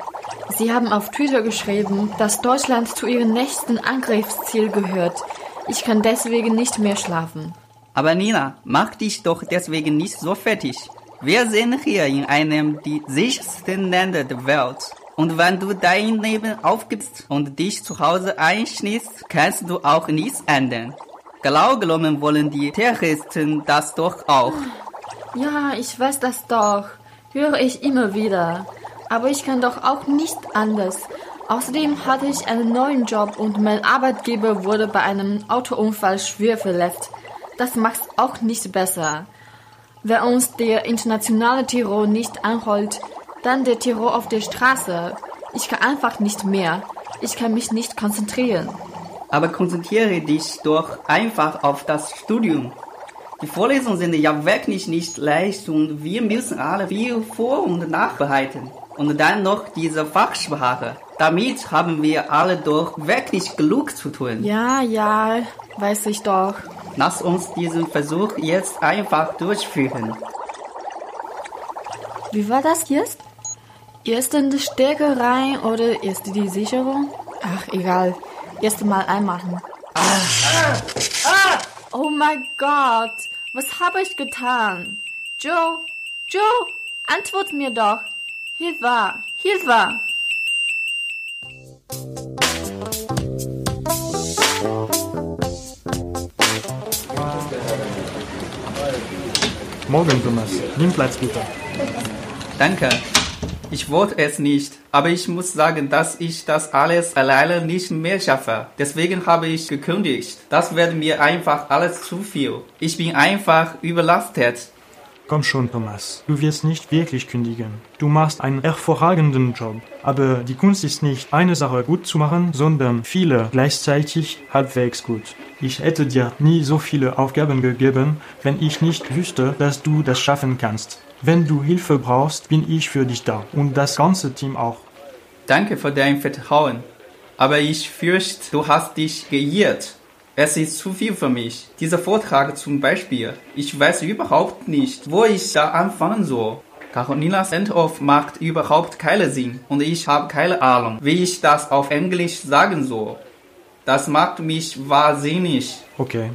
Sie haben auf Twitter geschrieben, dass Deutschland zu ihrem nächsten Angriffsziel gehört. Ich kann deswegen nicht mehr schlafen. Aber Nina, mach dich doch deswegen nicht so fertig. Wir sind hier in einem der sichersten Länder der Welt. Und wenn du dein Leben aufgibst und dich zu Hause einschließt, kannst du auch nichts ändern. Genommen wollen die Terroristen das doch auch. Ja, ich weiß das doch. Höre ich immer wieder. Aber ich kann doch auch nicht anders. Außerdem hatte ich einen neuen Job und mein Arbeitgeber wurde bei einem Autounfall schwer verletzt. Das macht's auch nicht besser. Wenn uns der internationale Terror nicht anholt, dann der Terror auf der Straße. Ich kann einfach nicht mehr. Ich kann mich nicht konzentrieren. Aber konzentriere dich doch einfach auf das Studium. Die Vorlesungen sind ja wirklich nicht leicht und wir müssen alle viel vor- und nachbereiten. Und dann noch diese Fachsprache. Damit haben wir alle doch wirklich genug zu tun. Ja, ja, weiß ich doch. Lass uns diesen Versuch jetzt einfach durchführen. Wie war das jetzt? Erst in die Stärke rein oder erst die Sicherung? Ach, egal. Erst mal einmachen. Oh mein Gott, was habe ich getan? Joe, Joe, antwort mir doch. Hilfe, Hilfe! Morgen, Thomas. Nimm Platz bitte. Danke. Ich wollte es nicht, aber ich muss sagen, dass ich das alles alleine nicht mehr schaffe. Deswegen habe ich gekündigt. Das wird mir einfach alles zu viel. Ich bin einfach überlastet. Komm schon, Thomas. Du wirst nicht wirklich kündigen. Du machst einen hervorragenden Job. Aber die Kunst ist nicht, eine Sache gut zu machen, sondern viele gleichzeitig halbwegs gut. Ich hätte dir nie so viele Aufgaben gegeben, wenn ich nicht wüsste, dass du das schaffen kannst. Wenn du Hilfe brauchst, bin ich für dich da. Und das ganze Team auch. Danke für dein Vertrauen. Aber ich fürchte, du hast dich geirrt. Es ist zu viel für mich. Dieser Vortrag zum Beispiel. Ich weiß überhaupt nicht, wo ich da anfangen soll. Carolinas Entwurf macht überhaupt keinen Sinn und ich habe keine Ahnung, wie ich das auf Englisch sagen soll. Das macht mich wahnsinnig. Okay,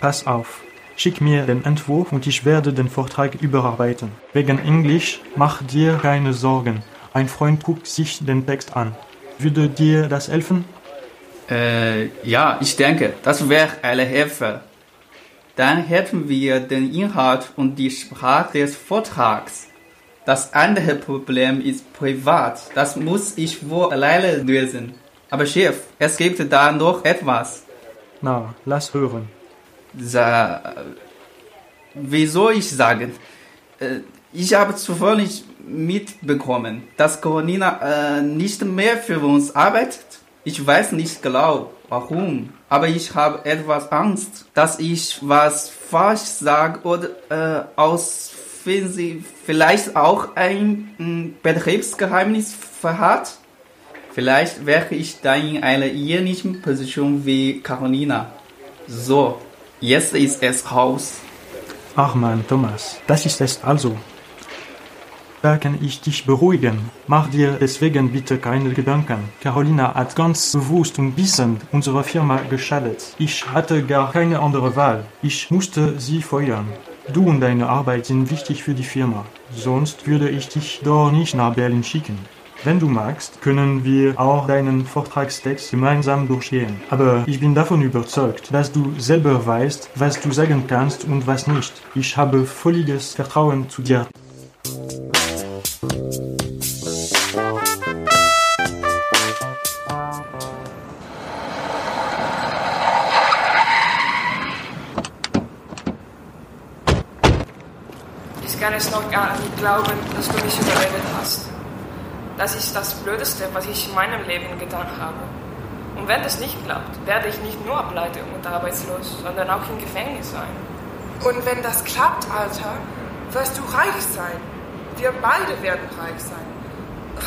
pass auf. Schick mir den Entwurf und ich werde den Vortrag überarbeiten. Wegen Englisch mach dir keine Sorgen. Ein Freund guckt sich den Text an. Würde dir das helfen? Äh, ja, ich denke, das wäre eine Hilfe. Dann hätten wir den Inhalt und die Sprache des Vortrags. Das andere Problem ist privat. Das muss ich wohl alleine lösen. Aber Chef, es gibt da noch etwas. Na, lass hören. Sa wie soll ich sagen? Äh, Ich habe zufällig mitbekommen, dass Corona äh, nicht mehr für uns arbeitet. Ich weiß nicht genau, warum, aber ich habe etwas Angst, dass ich was falsch sage oder äh, aus Versehen vielleicht auch ein mm, Betriebsgeheimnis verhat. Vielleicht wäre ich dann in einer ähnlichen Position wie Carolina. So, jetzt ist es raus. Ach man, Thomas, das ist es also. Da kann ich dich beruhigen. Mach dir deswegen bitte keine Gedanken. Carolina hat ganz bewusst und wissend unserer Firma geschadet. Ich hatte gar keine andere Wahl. Ich musste sie feuern. Du und deine Arbeit sind wichtig für die Firma. Sonst würde ich dich doch nicht nach Berlin schicken. Wenn du magst, können wir auch deinen Vortragstext gemeinsam durchgehen. Aber ich bin davon überzeugt, dass du selber weißt, was du sagen kannst und was nicht. Ich habe völliges Vertrauen zu dir. Nicht glauben, dass du mich überredet hast. Das ist das Blödeste, was ich in meinem Leben getan habe. Und wenn das nicht klappt, werde ich nicht nur pleite und arbeitslos, sondern auch im Gefängnis sein. Und wenn das klappt, Alter, wirst du reich sein. Wir beide werden reich sein.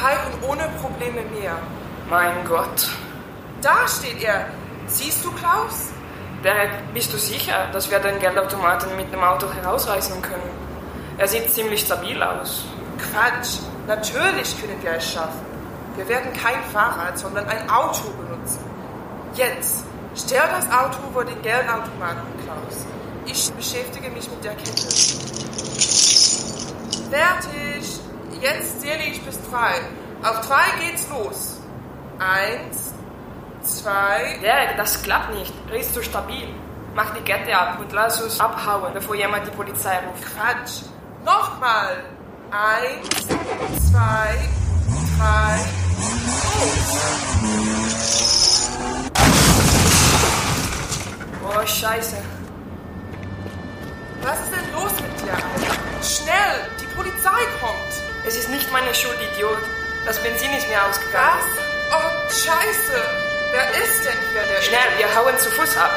reichen ohne Probleme mehr. Mein Gott. Da steht er. Siehst du, Klaus? Derek, bist du sicher, dass wir den Geldautomaten mit dem Auto herausreißen können? Er sieht ziemlich stabil aus. Quatsch. Natürlich können wir es schaffen. Wir werden kein Fahrrad, sondern ein Auto benutzen. Jetzt, stell das Auto vor den Geldautomaten, Klaus. Ich beschäftige mich mit der Kette. Fertig. Jetzt zähle ich bis drei. Auf drei geht's los. Eins, zwei. Derek, das klappt nicht. Er ist zu stabil. Mach die Kette ab und lass uns abhauen, bevor jemand die Polizei ruft. Quatsch. Nochmal. Eins, zwei, drei, Oh, scheiße. Was ist denn los mit dir, Alter? Schnell, die Polizei kommt. Es ist nicht meine Schuld, Idiot. Das Benzin ist mir ausgegangen. Was? Oh, scheiße. Wer ist denn hier der... Schnell, wir hauen zu Fuß ab.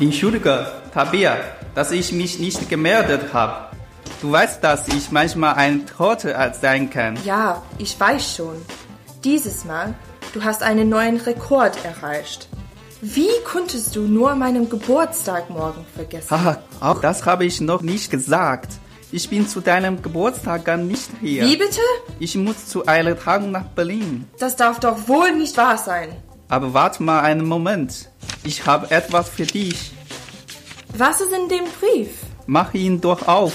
Entschuldige, Tabea, dass ich mich nicht gemeldet habe. Du weißt, dass ich manchmal ein Trottel sein kann. Ja, ich weiß schon. Dieses Mal, du hast einen neuen Rekord erreicht. Wie konntest du nur meinen Geburtstag morgen vergessen? Haha, auch das habe ich noch nicht gesagt. Ich bin zu deinem Geburtstag gar nicht hier. Wie bitte? Ich muss zu einer Tagung nach Berlin. Das darf doch wohl nicht wahr sein. Aber warte mal einen Moment. Ich habe etwas für dich. Was ist in dem Brief? Mach ihn doch auf.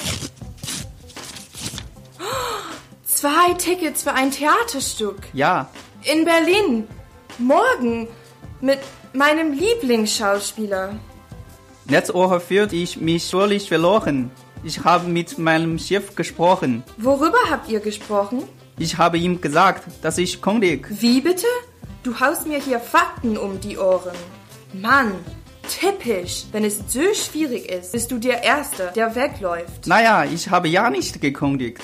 Zwei Tickets für ein Theaterstück. Ja, In Berlin. Morgen. Mit meinem Lieblingsschauspieler. letzte Woche fühlte ich mich völlig verloren. Ich habe mit meinem Chef gesprochen. Worüber habt ihr gesprochen? Ich habe ihm gesagt, dass ich kündig. Wie bitte? Du haust mir hier Fakten um die Ohren. Mann, typisch. Wenn es so schwierig ist, bist du der Erste, der wegläuft. Naja, ich habe ja nicht gekündigt.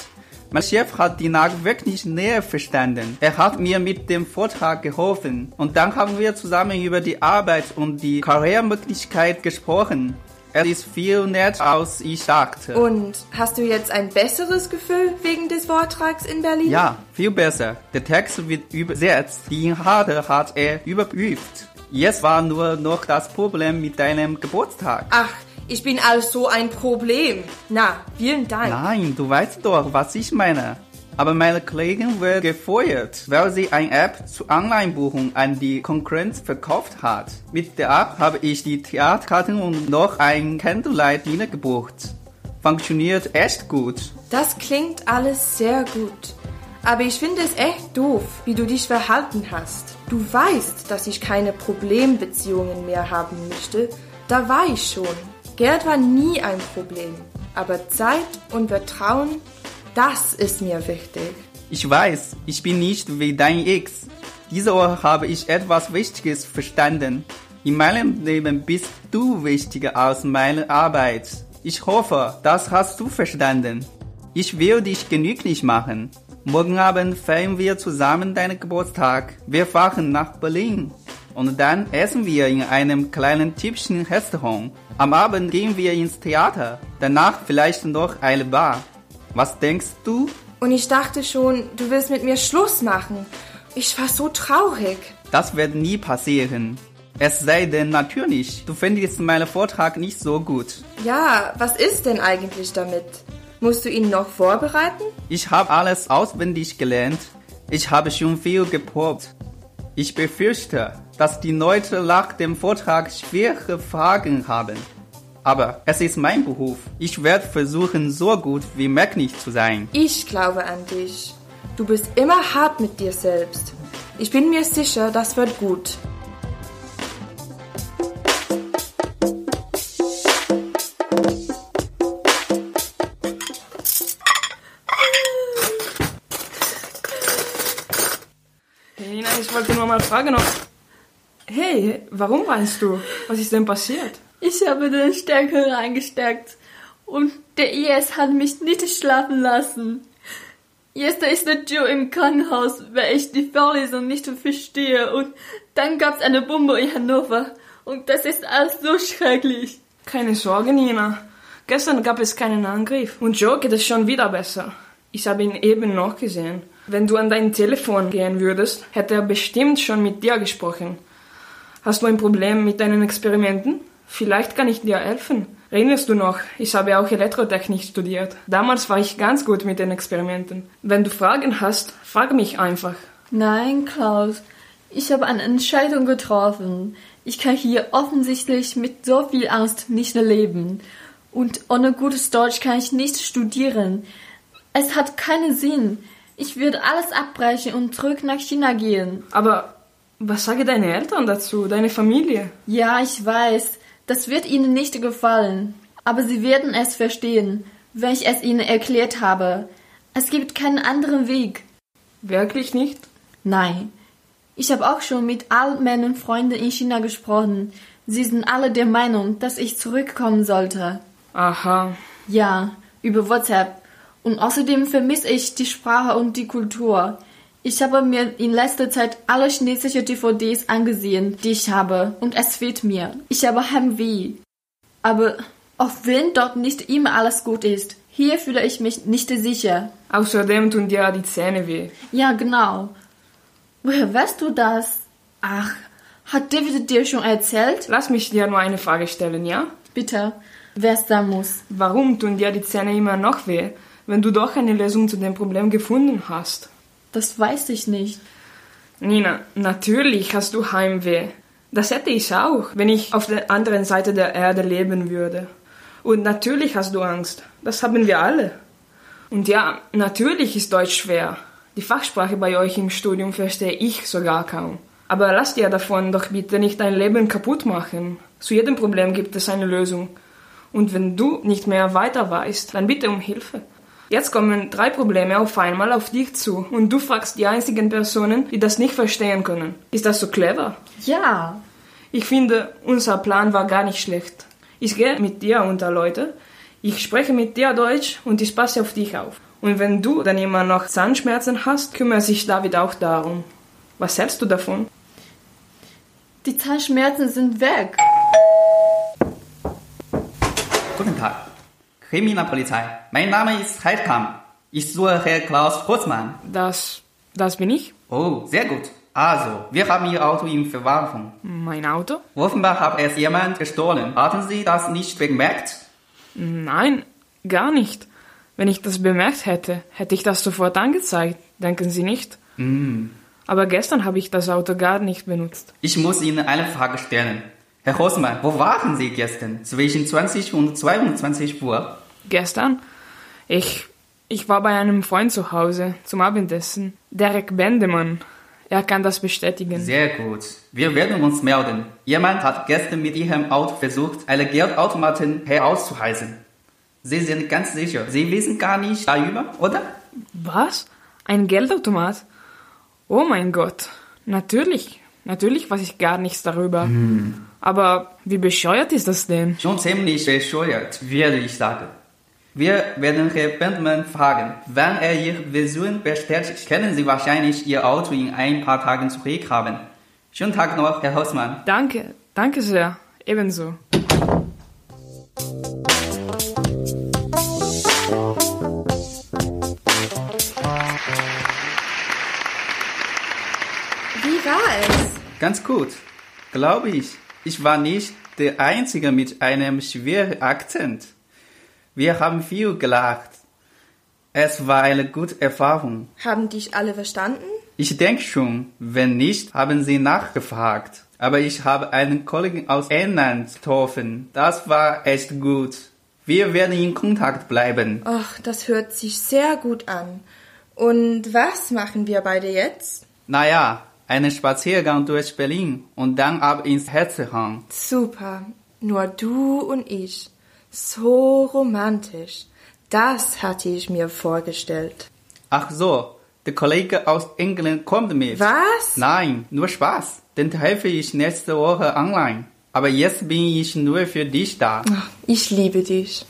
Mein Chef hat die Lage wirklich näher verstanden. Er hat mir mit dem Vortrag geholfen. Und dann haben wir zusammen über die Arbeit und die Karrieremöglichkeit gesprochen. Er ist viel netter, als ich dachte. Und hast du jetzt ein besseres Gefühl wegen des Vortrags in Berlin? Ja, viel besser. Der Text wird übersetzt. Die Inhalte hat er überprüft. Jetzt war nur noch das Problem mit deinem Geburtstag. Ach, ich bin also ein Problem. Na, vielen Dank. Nein, du weißt doch, was ich meine. Aber meine Kollegin wird gefeuert, weil sie eine App zur Online-Buchung an die Konkurrenz verkauft hat. Mit der App habe ich die Theaterkarten und noch ein Candlelight-Dinner gebucht. Funktioniert echt gut. Das klingt alles sehr gut. Aber ich finde es echt doof, wie du dich verhalten hast. Du weißt, dass ich keine Problembeziehungen mehr haben möchte. Da war ich schon. Geld war nie ein Problem. Aber Zeit und Vertrauen, das ist mir wichtig. Ich weiß, ich bin nicht wie dein Ex. Diese Woche habe ich etwas Wichtiges verstanden. In meinem Leben bist du wichtiger als meine Arbeit. Ich hoffe, das hast du verstanden. Ich will dich genüglich machen. Morgen Abend feiern wir zusammen deinen Geburtstag. Wir fahren nach Berlin. Und dann essen wir in einem kleinen typischen Restaurant. Am Abend gehen wir ins Theater. Danach vielleicht noch eine Bar. Was denkst du? Und ich dachte schon, du willst mit mir Schluss machen. Ich war so traurig. Das wird nie passieren. Es sei denn natürlich, du findest meinen Vortrag nicht so gut. Ja, was ist denn eigentlich damit? Musst du ihn noch vorbereiten? Ich habe alles auswendig gelernt. Ich habe schon viel geprobt. Ich befürchte, dass die Leute nach dem Vortrag schwere Fragen haben. Aber es ist mein Beruf. Ich werde versuchen, so gut wie möglich zu sein. Ich glaube an dich. Du bist immer hart mit dir selbst. Ich bin mir sicher, das wird gut. Fragen, ob... Hey, warum weinst du? Was ist denn passiert? Ich habe den Stecker reingesteckt und der IS hat mich nicht schlafen lassen. Jetzt ist der Joe im Krankenhaus, weil ich die Vorlesung nicht verstehe und dann gab's eine Bombe in Hannover und das ist alles so schrecklich. Keine Sorge, Nina. Gestern gab es keinen Angriff und Joe geht es schon wieder besser. Ich habe ihn eben noch gesehen. Wenn du an dein Telefon gehen würdest, hätte er bestimmt schon mit dir gesprochen. Hast du ein Problem mit deinen Experimenten? Vielleicht kann ich dir helfen. Erinnerst du noch? Ich habe auch Elektrotechnik studiert. Damals war ich ganz gut mit den Experimenten. Wenn du Fragen hast, frag mich einfach. Nein, Klaus. Ich habe eine Entscheidung getroffen. Ich kann hier offensichtlich mit so viel Angst nicht leben. Und ohne gutes Deutsch kann ich nicht studieren. Es hat keinen Sinn. Ich würde alles abbrechen und zurück nach China gehen. Aber was sagen deine Eltern dazu, deine Familie? Ja, ich weiß. Das wird ihnen nicht gefallen. Aber sie werden es verstehen, wenn ich es ihnen erklärt habe. Es gibt keinen anderen Weg. Wirklich nicht? Nein. Ich habe auch schon mit all meinen Freunden in China gesprochen. Sie sind alle der Meinung, dass ich zurückkommen sollte. Aha. Ja, über WhatsApp. Und außerdem vermisse ich die Sprache und die Kultur. Ich habe mir in letzter Zeit alle chinesische DVDs angesehen, die ich habe, und es fehlt mir. Ich habe Heimweh. Aber auch wenn dort nicht immer alles gut ist, hier fühle ich mich nicht sicher. Außerdem tun dir die Zähne weh. Ja, genau. Woher weißt du das? Ach, hat David dir schon erzählt? Lass mich dir nur eine Frage stellen, ja? Bitte, wer es da muss. Warum tun dir die Zähne immer noch weh, wenn du doch eine Lösung zu dem Problem gefunden hast? Das weiß ich nicht. Nina, natürlich hast du Heimweh. Das hätte ich auch, wenn ich auf der anderen Seite der Erde leben würde. Und natürlich hast du Angst. Das haben wir alle. Und ja, natürlich ist Deutsch schwer. Die Fachsprache bei euch im Studium verstehe ich sogar kaum. Aber lass dir davon doch bitte nicht dein Leben kaputt machen. Zu jedem Problem gibt es eine Lösung. Und wenn du nicht mehr weiter weißt, dann bitte um Hilfe. Jetzt kommen drei Probleme auf einmal auf dich zu und du fragst die einzigen Personen, die das nicht verstehen können. Ist das so clever? Ja. Ich finde, unser Plan war gar nicht schlecht. Ich gehe mit dir unter Leute, ich spreche mit dir Deutsch und ich passe auf dich auf. Und wenn du dann immer noch Zahnschmerzen hast, kümmert sich David auch darum. Was hältst du davon? Die Zahnschmerzen sind weg. Kriminalpolizei. Mein Name ist Heidkamp. Ich suche Herr Klaus Hotzmann. Das, das bin ich. Oh, sehr gut. Also, wir haben Ihr Auto in Verwahrung. Mein Auto? Offenbar hat es jemand gestohlen. Hatten Sie das nicht bemerkt? Nein, gar nicht. Wenn ich das bemerkt hätte, hätte ich das sofort angezeigt. Denken Sie nicht? Mm. Aber gestern habe ich das Auto gar nicht benutzt. Ich muss Ihnen eine Frage stellen. Herr Hossmann, wo waren Sie gestern? Zwischen 20 und 22 Uhr? Gestern? Ich, ich war bei einem Freund zu Hause zum Abendessen. Derek Bendemann. Er kann das bestätigen. Sehr gut. Wir werden uns melden. Jemand hat gestern mit Ihrem Auto versucht, einen Geldautomaten herauszuheißen. Sie sind ganz sicher. Sie wissen gar nicht darüber, oder? Was? Ein Geldautomat? Oh mein Gott. Natürlich. Natürlich weiß ich gar nichts darüber. Hm. Aber wie bescheuert ist das denn? Schon ziemlich bescheuert, würde ich sagen. Wir werden Herr Bentman fragen. Wenn er Ihre Version bestätigt, können Sie wahrscheinlich Ihr Auto in ein paar Tagen zurückhaben. Schönen Tag noch, Herr Hausmann. Danke, danke sehr. Ebenso. Wie war es? Ganz gut, glaube ich. Ich war nicht der Einzige mit einem schweren Akzent. Wir haben viel gelacht. Es war eine gute Erfahrung. Haben dich alle verstanden? Ich denke schon. Wenn nicht, haben sie nachgefragt. Aber ich habe einen Kollegen aus England getroffen. Das war echt gut. Wir werden in Kontakt bleiben. Ach, das hört sich sehr gut an. Und was machen wir beide jetzt? Naja, einen Spaziergang durch Berlin und dann ab ins Herzehang. Super. Nur du und ich. So romantisch. Das hatte ich mir vorgestellt. Ach so, Der Kollege aus England kommt mit. Was? Nein, nur Spaß. Den helfe ich nächste Woche online. Aber jetzt bin ich nur für dich da. Ich liebe dich.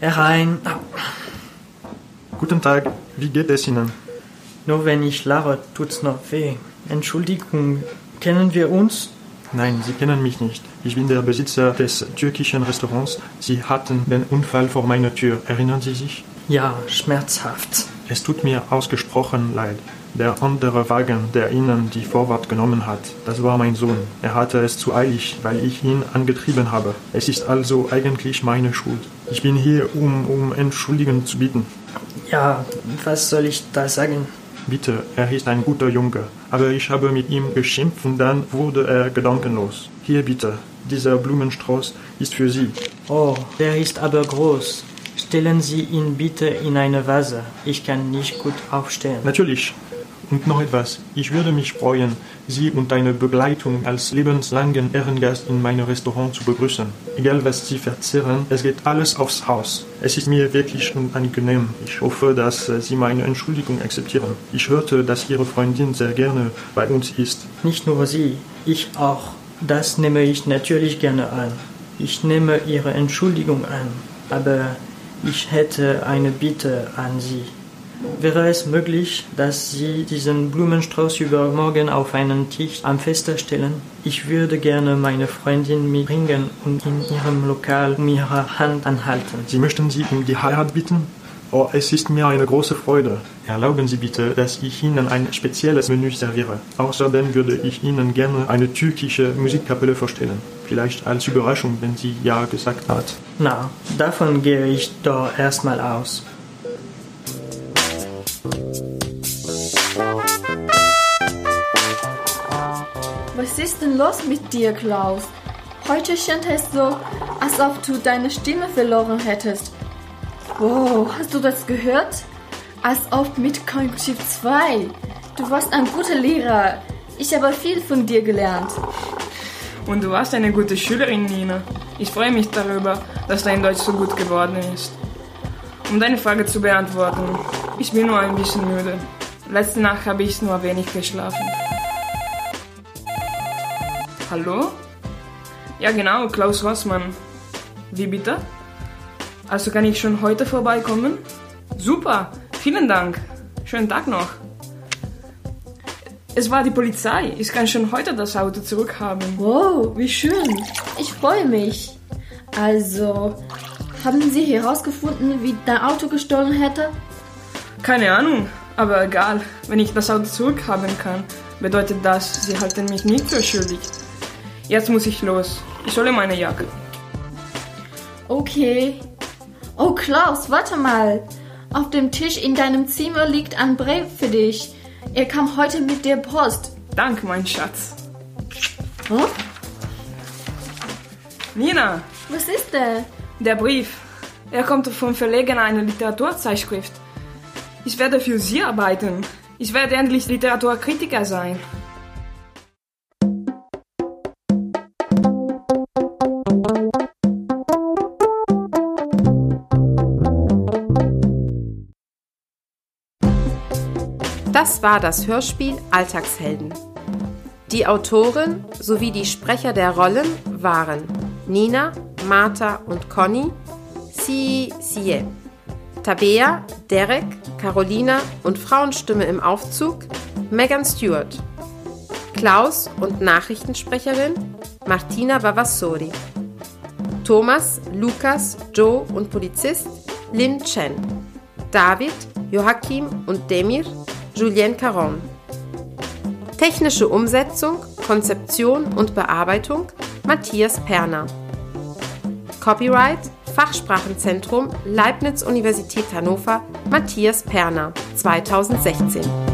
Herein. Guten Tag, wie geht es Ihnen? Nur wenn ich lache, tut's noch weh. Entschuldigung, kennen wir uns? Nein, Sie kennen mich nicht. Ich bin der Besitzer des türkischen Restaurants. Sie hatten den Unfall vor meiner Tür. Erinnern Sie sich? Ja, schmerzhaft. Es tut mir ausgesprochen leid. Der andere Wagen, der Ihnen die Vorfahrt genommen hat, das war mein Sohn. Er hatte es zu eilig, weil ich ihn angetrieben habe. Es ist also eigentlich meine Schuld. Ich bin hier, um um Entschuldigung zu bitten. Ja, was soll ich da sagen? Bitte, er ist ein guter Junge. Aber ich habe mit ihm geschimpft und dann wurde er gedankenlos. Hier bitte, dieser Blumenstrauß ist für Sie. Oh, der ist aber groß. Stellen Sie ihn bitte in eine Vase. Ich kann nicht gut aufstehen. Natürlich. Und noch etwas. Ich würde mich freuen, Sie und deine Begleitung als lebenslangen Ehrengast in meinem Restaurant zu begrüßen. Egal was Sie verzehren, es geht alles aufs Haus. Es ist mir wirklich unangenehm. Ich hoffe, dass äh, Sie meine Entschuldigung akzeptieren. Ich hörte, dass Ihre Freundin sehr gerne bei uns ist. Nicht nur Sie, ich auch. Das nehme ich natürlich gerne an. Ich nehme Ihre Entschuldigung an. Aber ich hätte eine Bitte an Sie. Wäre es möglich, dass Sie diesen Blumenstrauß übermorgen auf einen Tisch am Fenster stellen? Ich würde gerne meine Freundin mitbringen und in ihrem Lokal um ihre Hand anhalten. Sie möchten Sie um die Heirat bitten? Oh, es ist mir eine große Freude. Erlauben Sie bitte, dass ich Ihnen ein spezielles Menü serviere. Außerdem würde ich Ihnen gerne eine türkische Musikkapelle vorstellen. Vielleicht als Überraschung, wenn sie ja gesagt hat. Na, davon gehe ich doch erstmal aus. Ist denn los mit dir, Klaus? Heute scheint es so, als ob du deine Stimme verloren hättest. Wow, hast du das gehört? Als ob mit Konjunktiv 2. Du warst ein guter Lehrer. Ich habe viel von dir gelernt. Und du warst eine gute Schülerin, Nina. Ich freue mich darüber, dass dein Deutsch so gut geworden ist. Um deine Frage zu beantworten, ich bin nur ein bisschen müde. Letzte Nacht habe ich nur wenig geschlafen. Hallo? Ja genau, Klaus Rossmann. Wie bitte? Also kann ich schon heute vorbeikommen? Super, vielen Dank. Schönen Tag noch. Es war die Polizei. Ich kann schon heute das Auto zurückhaben. Wow, wie schön. Ich freue mich. Also, haben Sie herausgefunden, wie dein Auto gestohlen hätte? Keine Ahnung, aber egal. Wenn ich das Auto zurückhaben kann, bedeutet das, sie halten mich nicht für schuldig. Jetzt muss ich los. Ich hole meine Jacke. Okay. Oh, Klaus, warte mal. Auf dem Tisch in deinem Zimmer liegt ein Brief für dich. Er kam heute mit der Post. Dank, mein Schatz. Hm? Nina, Was ist der? der Brief. Er kommt vom Verleger einer Literaturzeitschrift. Ich werde für Sie arbeiten. Ich werde endlich Literaturkritiker sein. Das war das Hörspiel Alltagshelden. Die Autorin sowie die Sprecher der Rollen waren Nina, Martha und Conny, Si Sie, Tabea, Derek, Carolina und Frauenstimme im Aufzug Megan Stewart, Klaus und Nachrichtensprecherin Martina Bavassori, Thomas, Lukas, Joe und Polizist Lin Chen, David, Joachim und Demir Julien Caron. Technische Umsetzung, Konzeption und Bearbeitung Matthias Perner. Copyright Fachsprachenzentrum Leibniz Universität Hannover Matthias Perner 2016.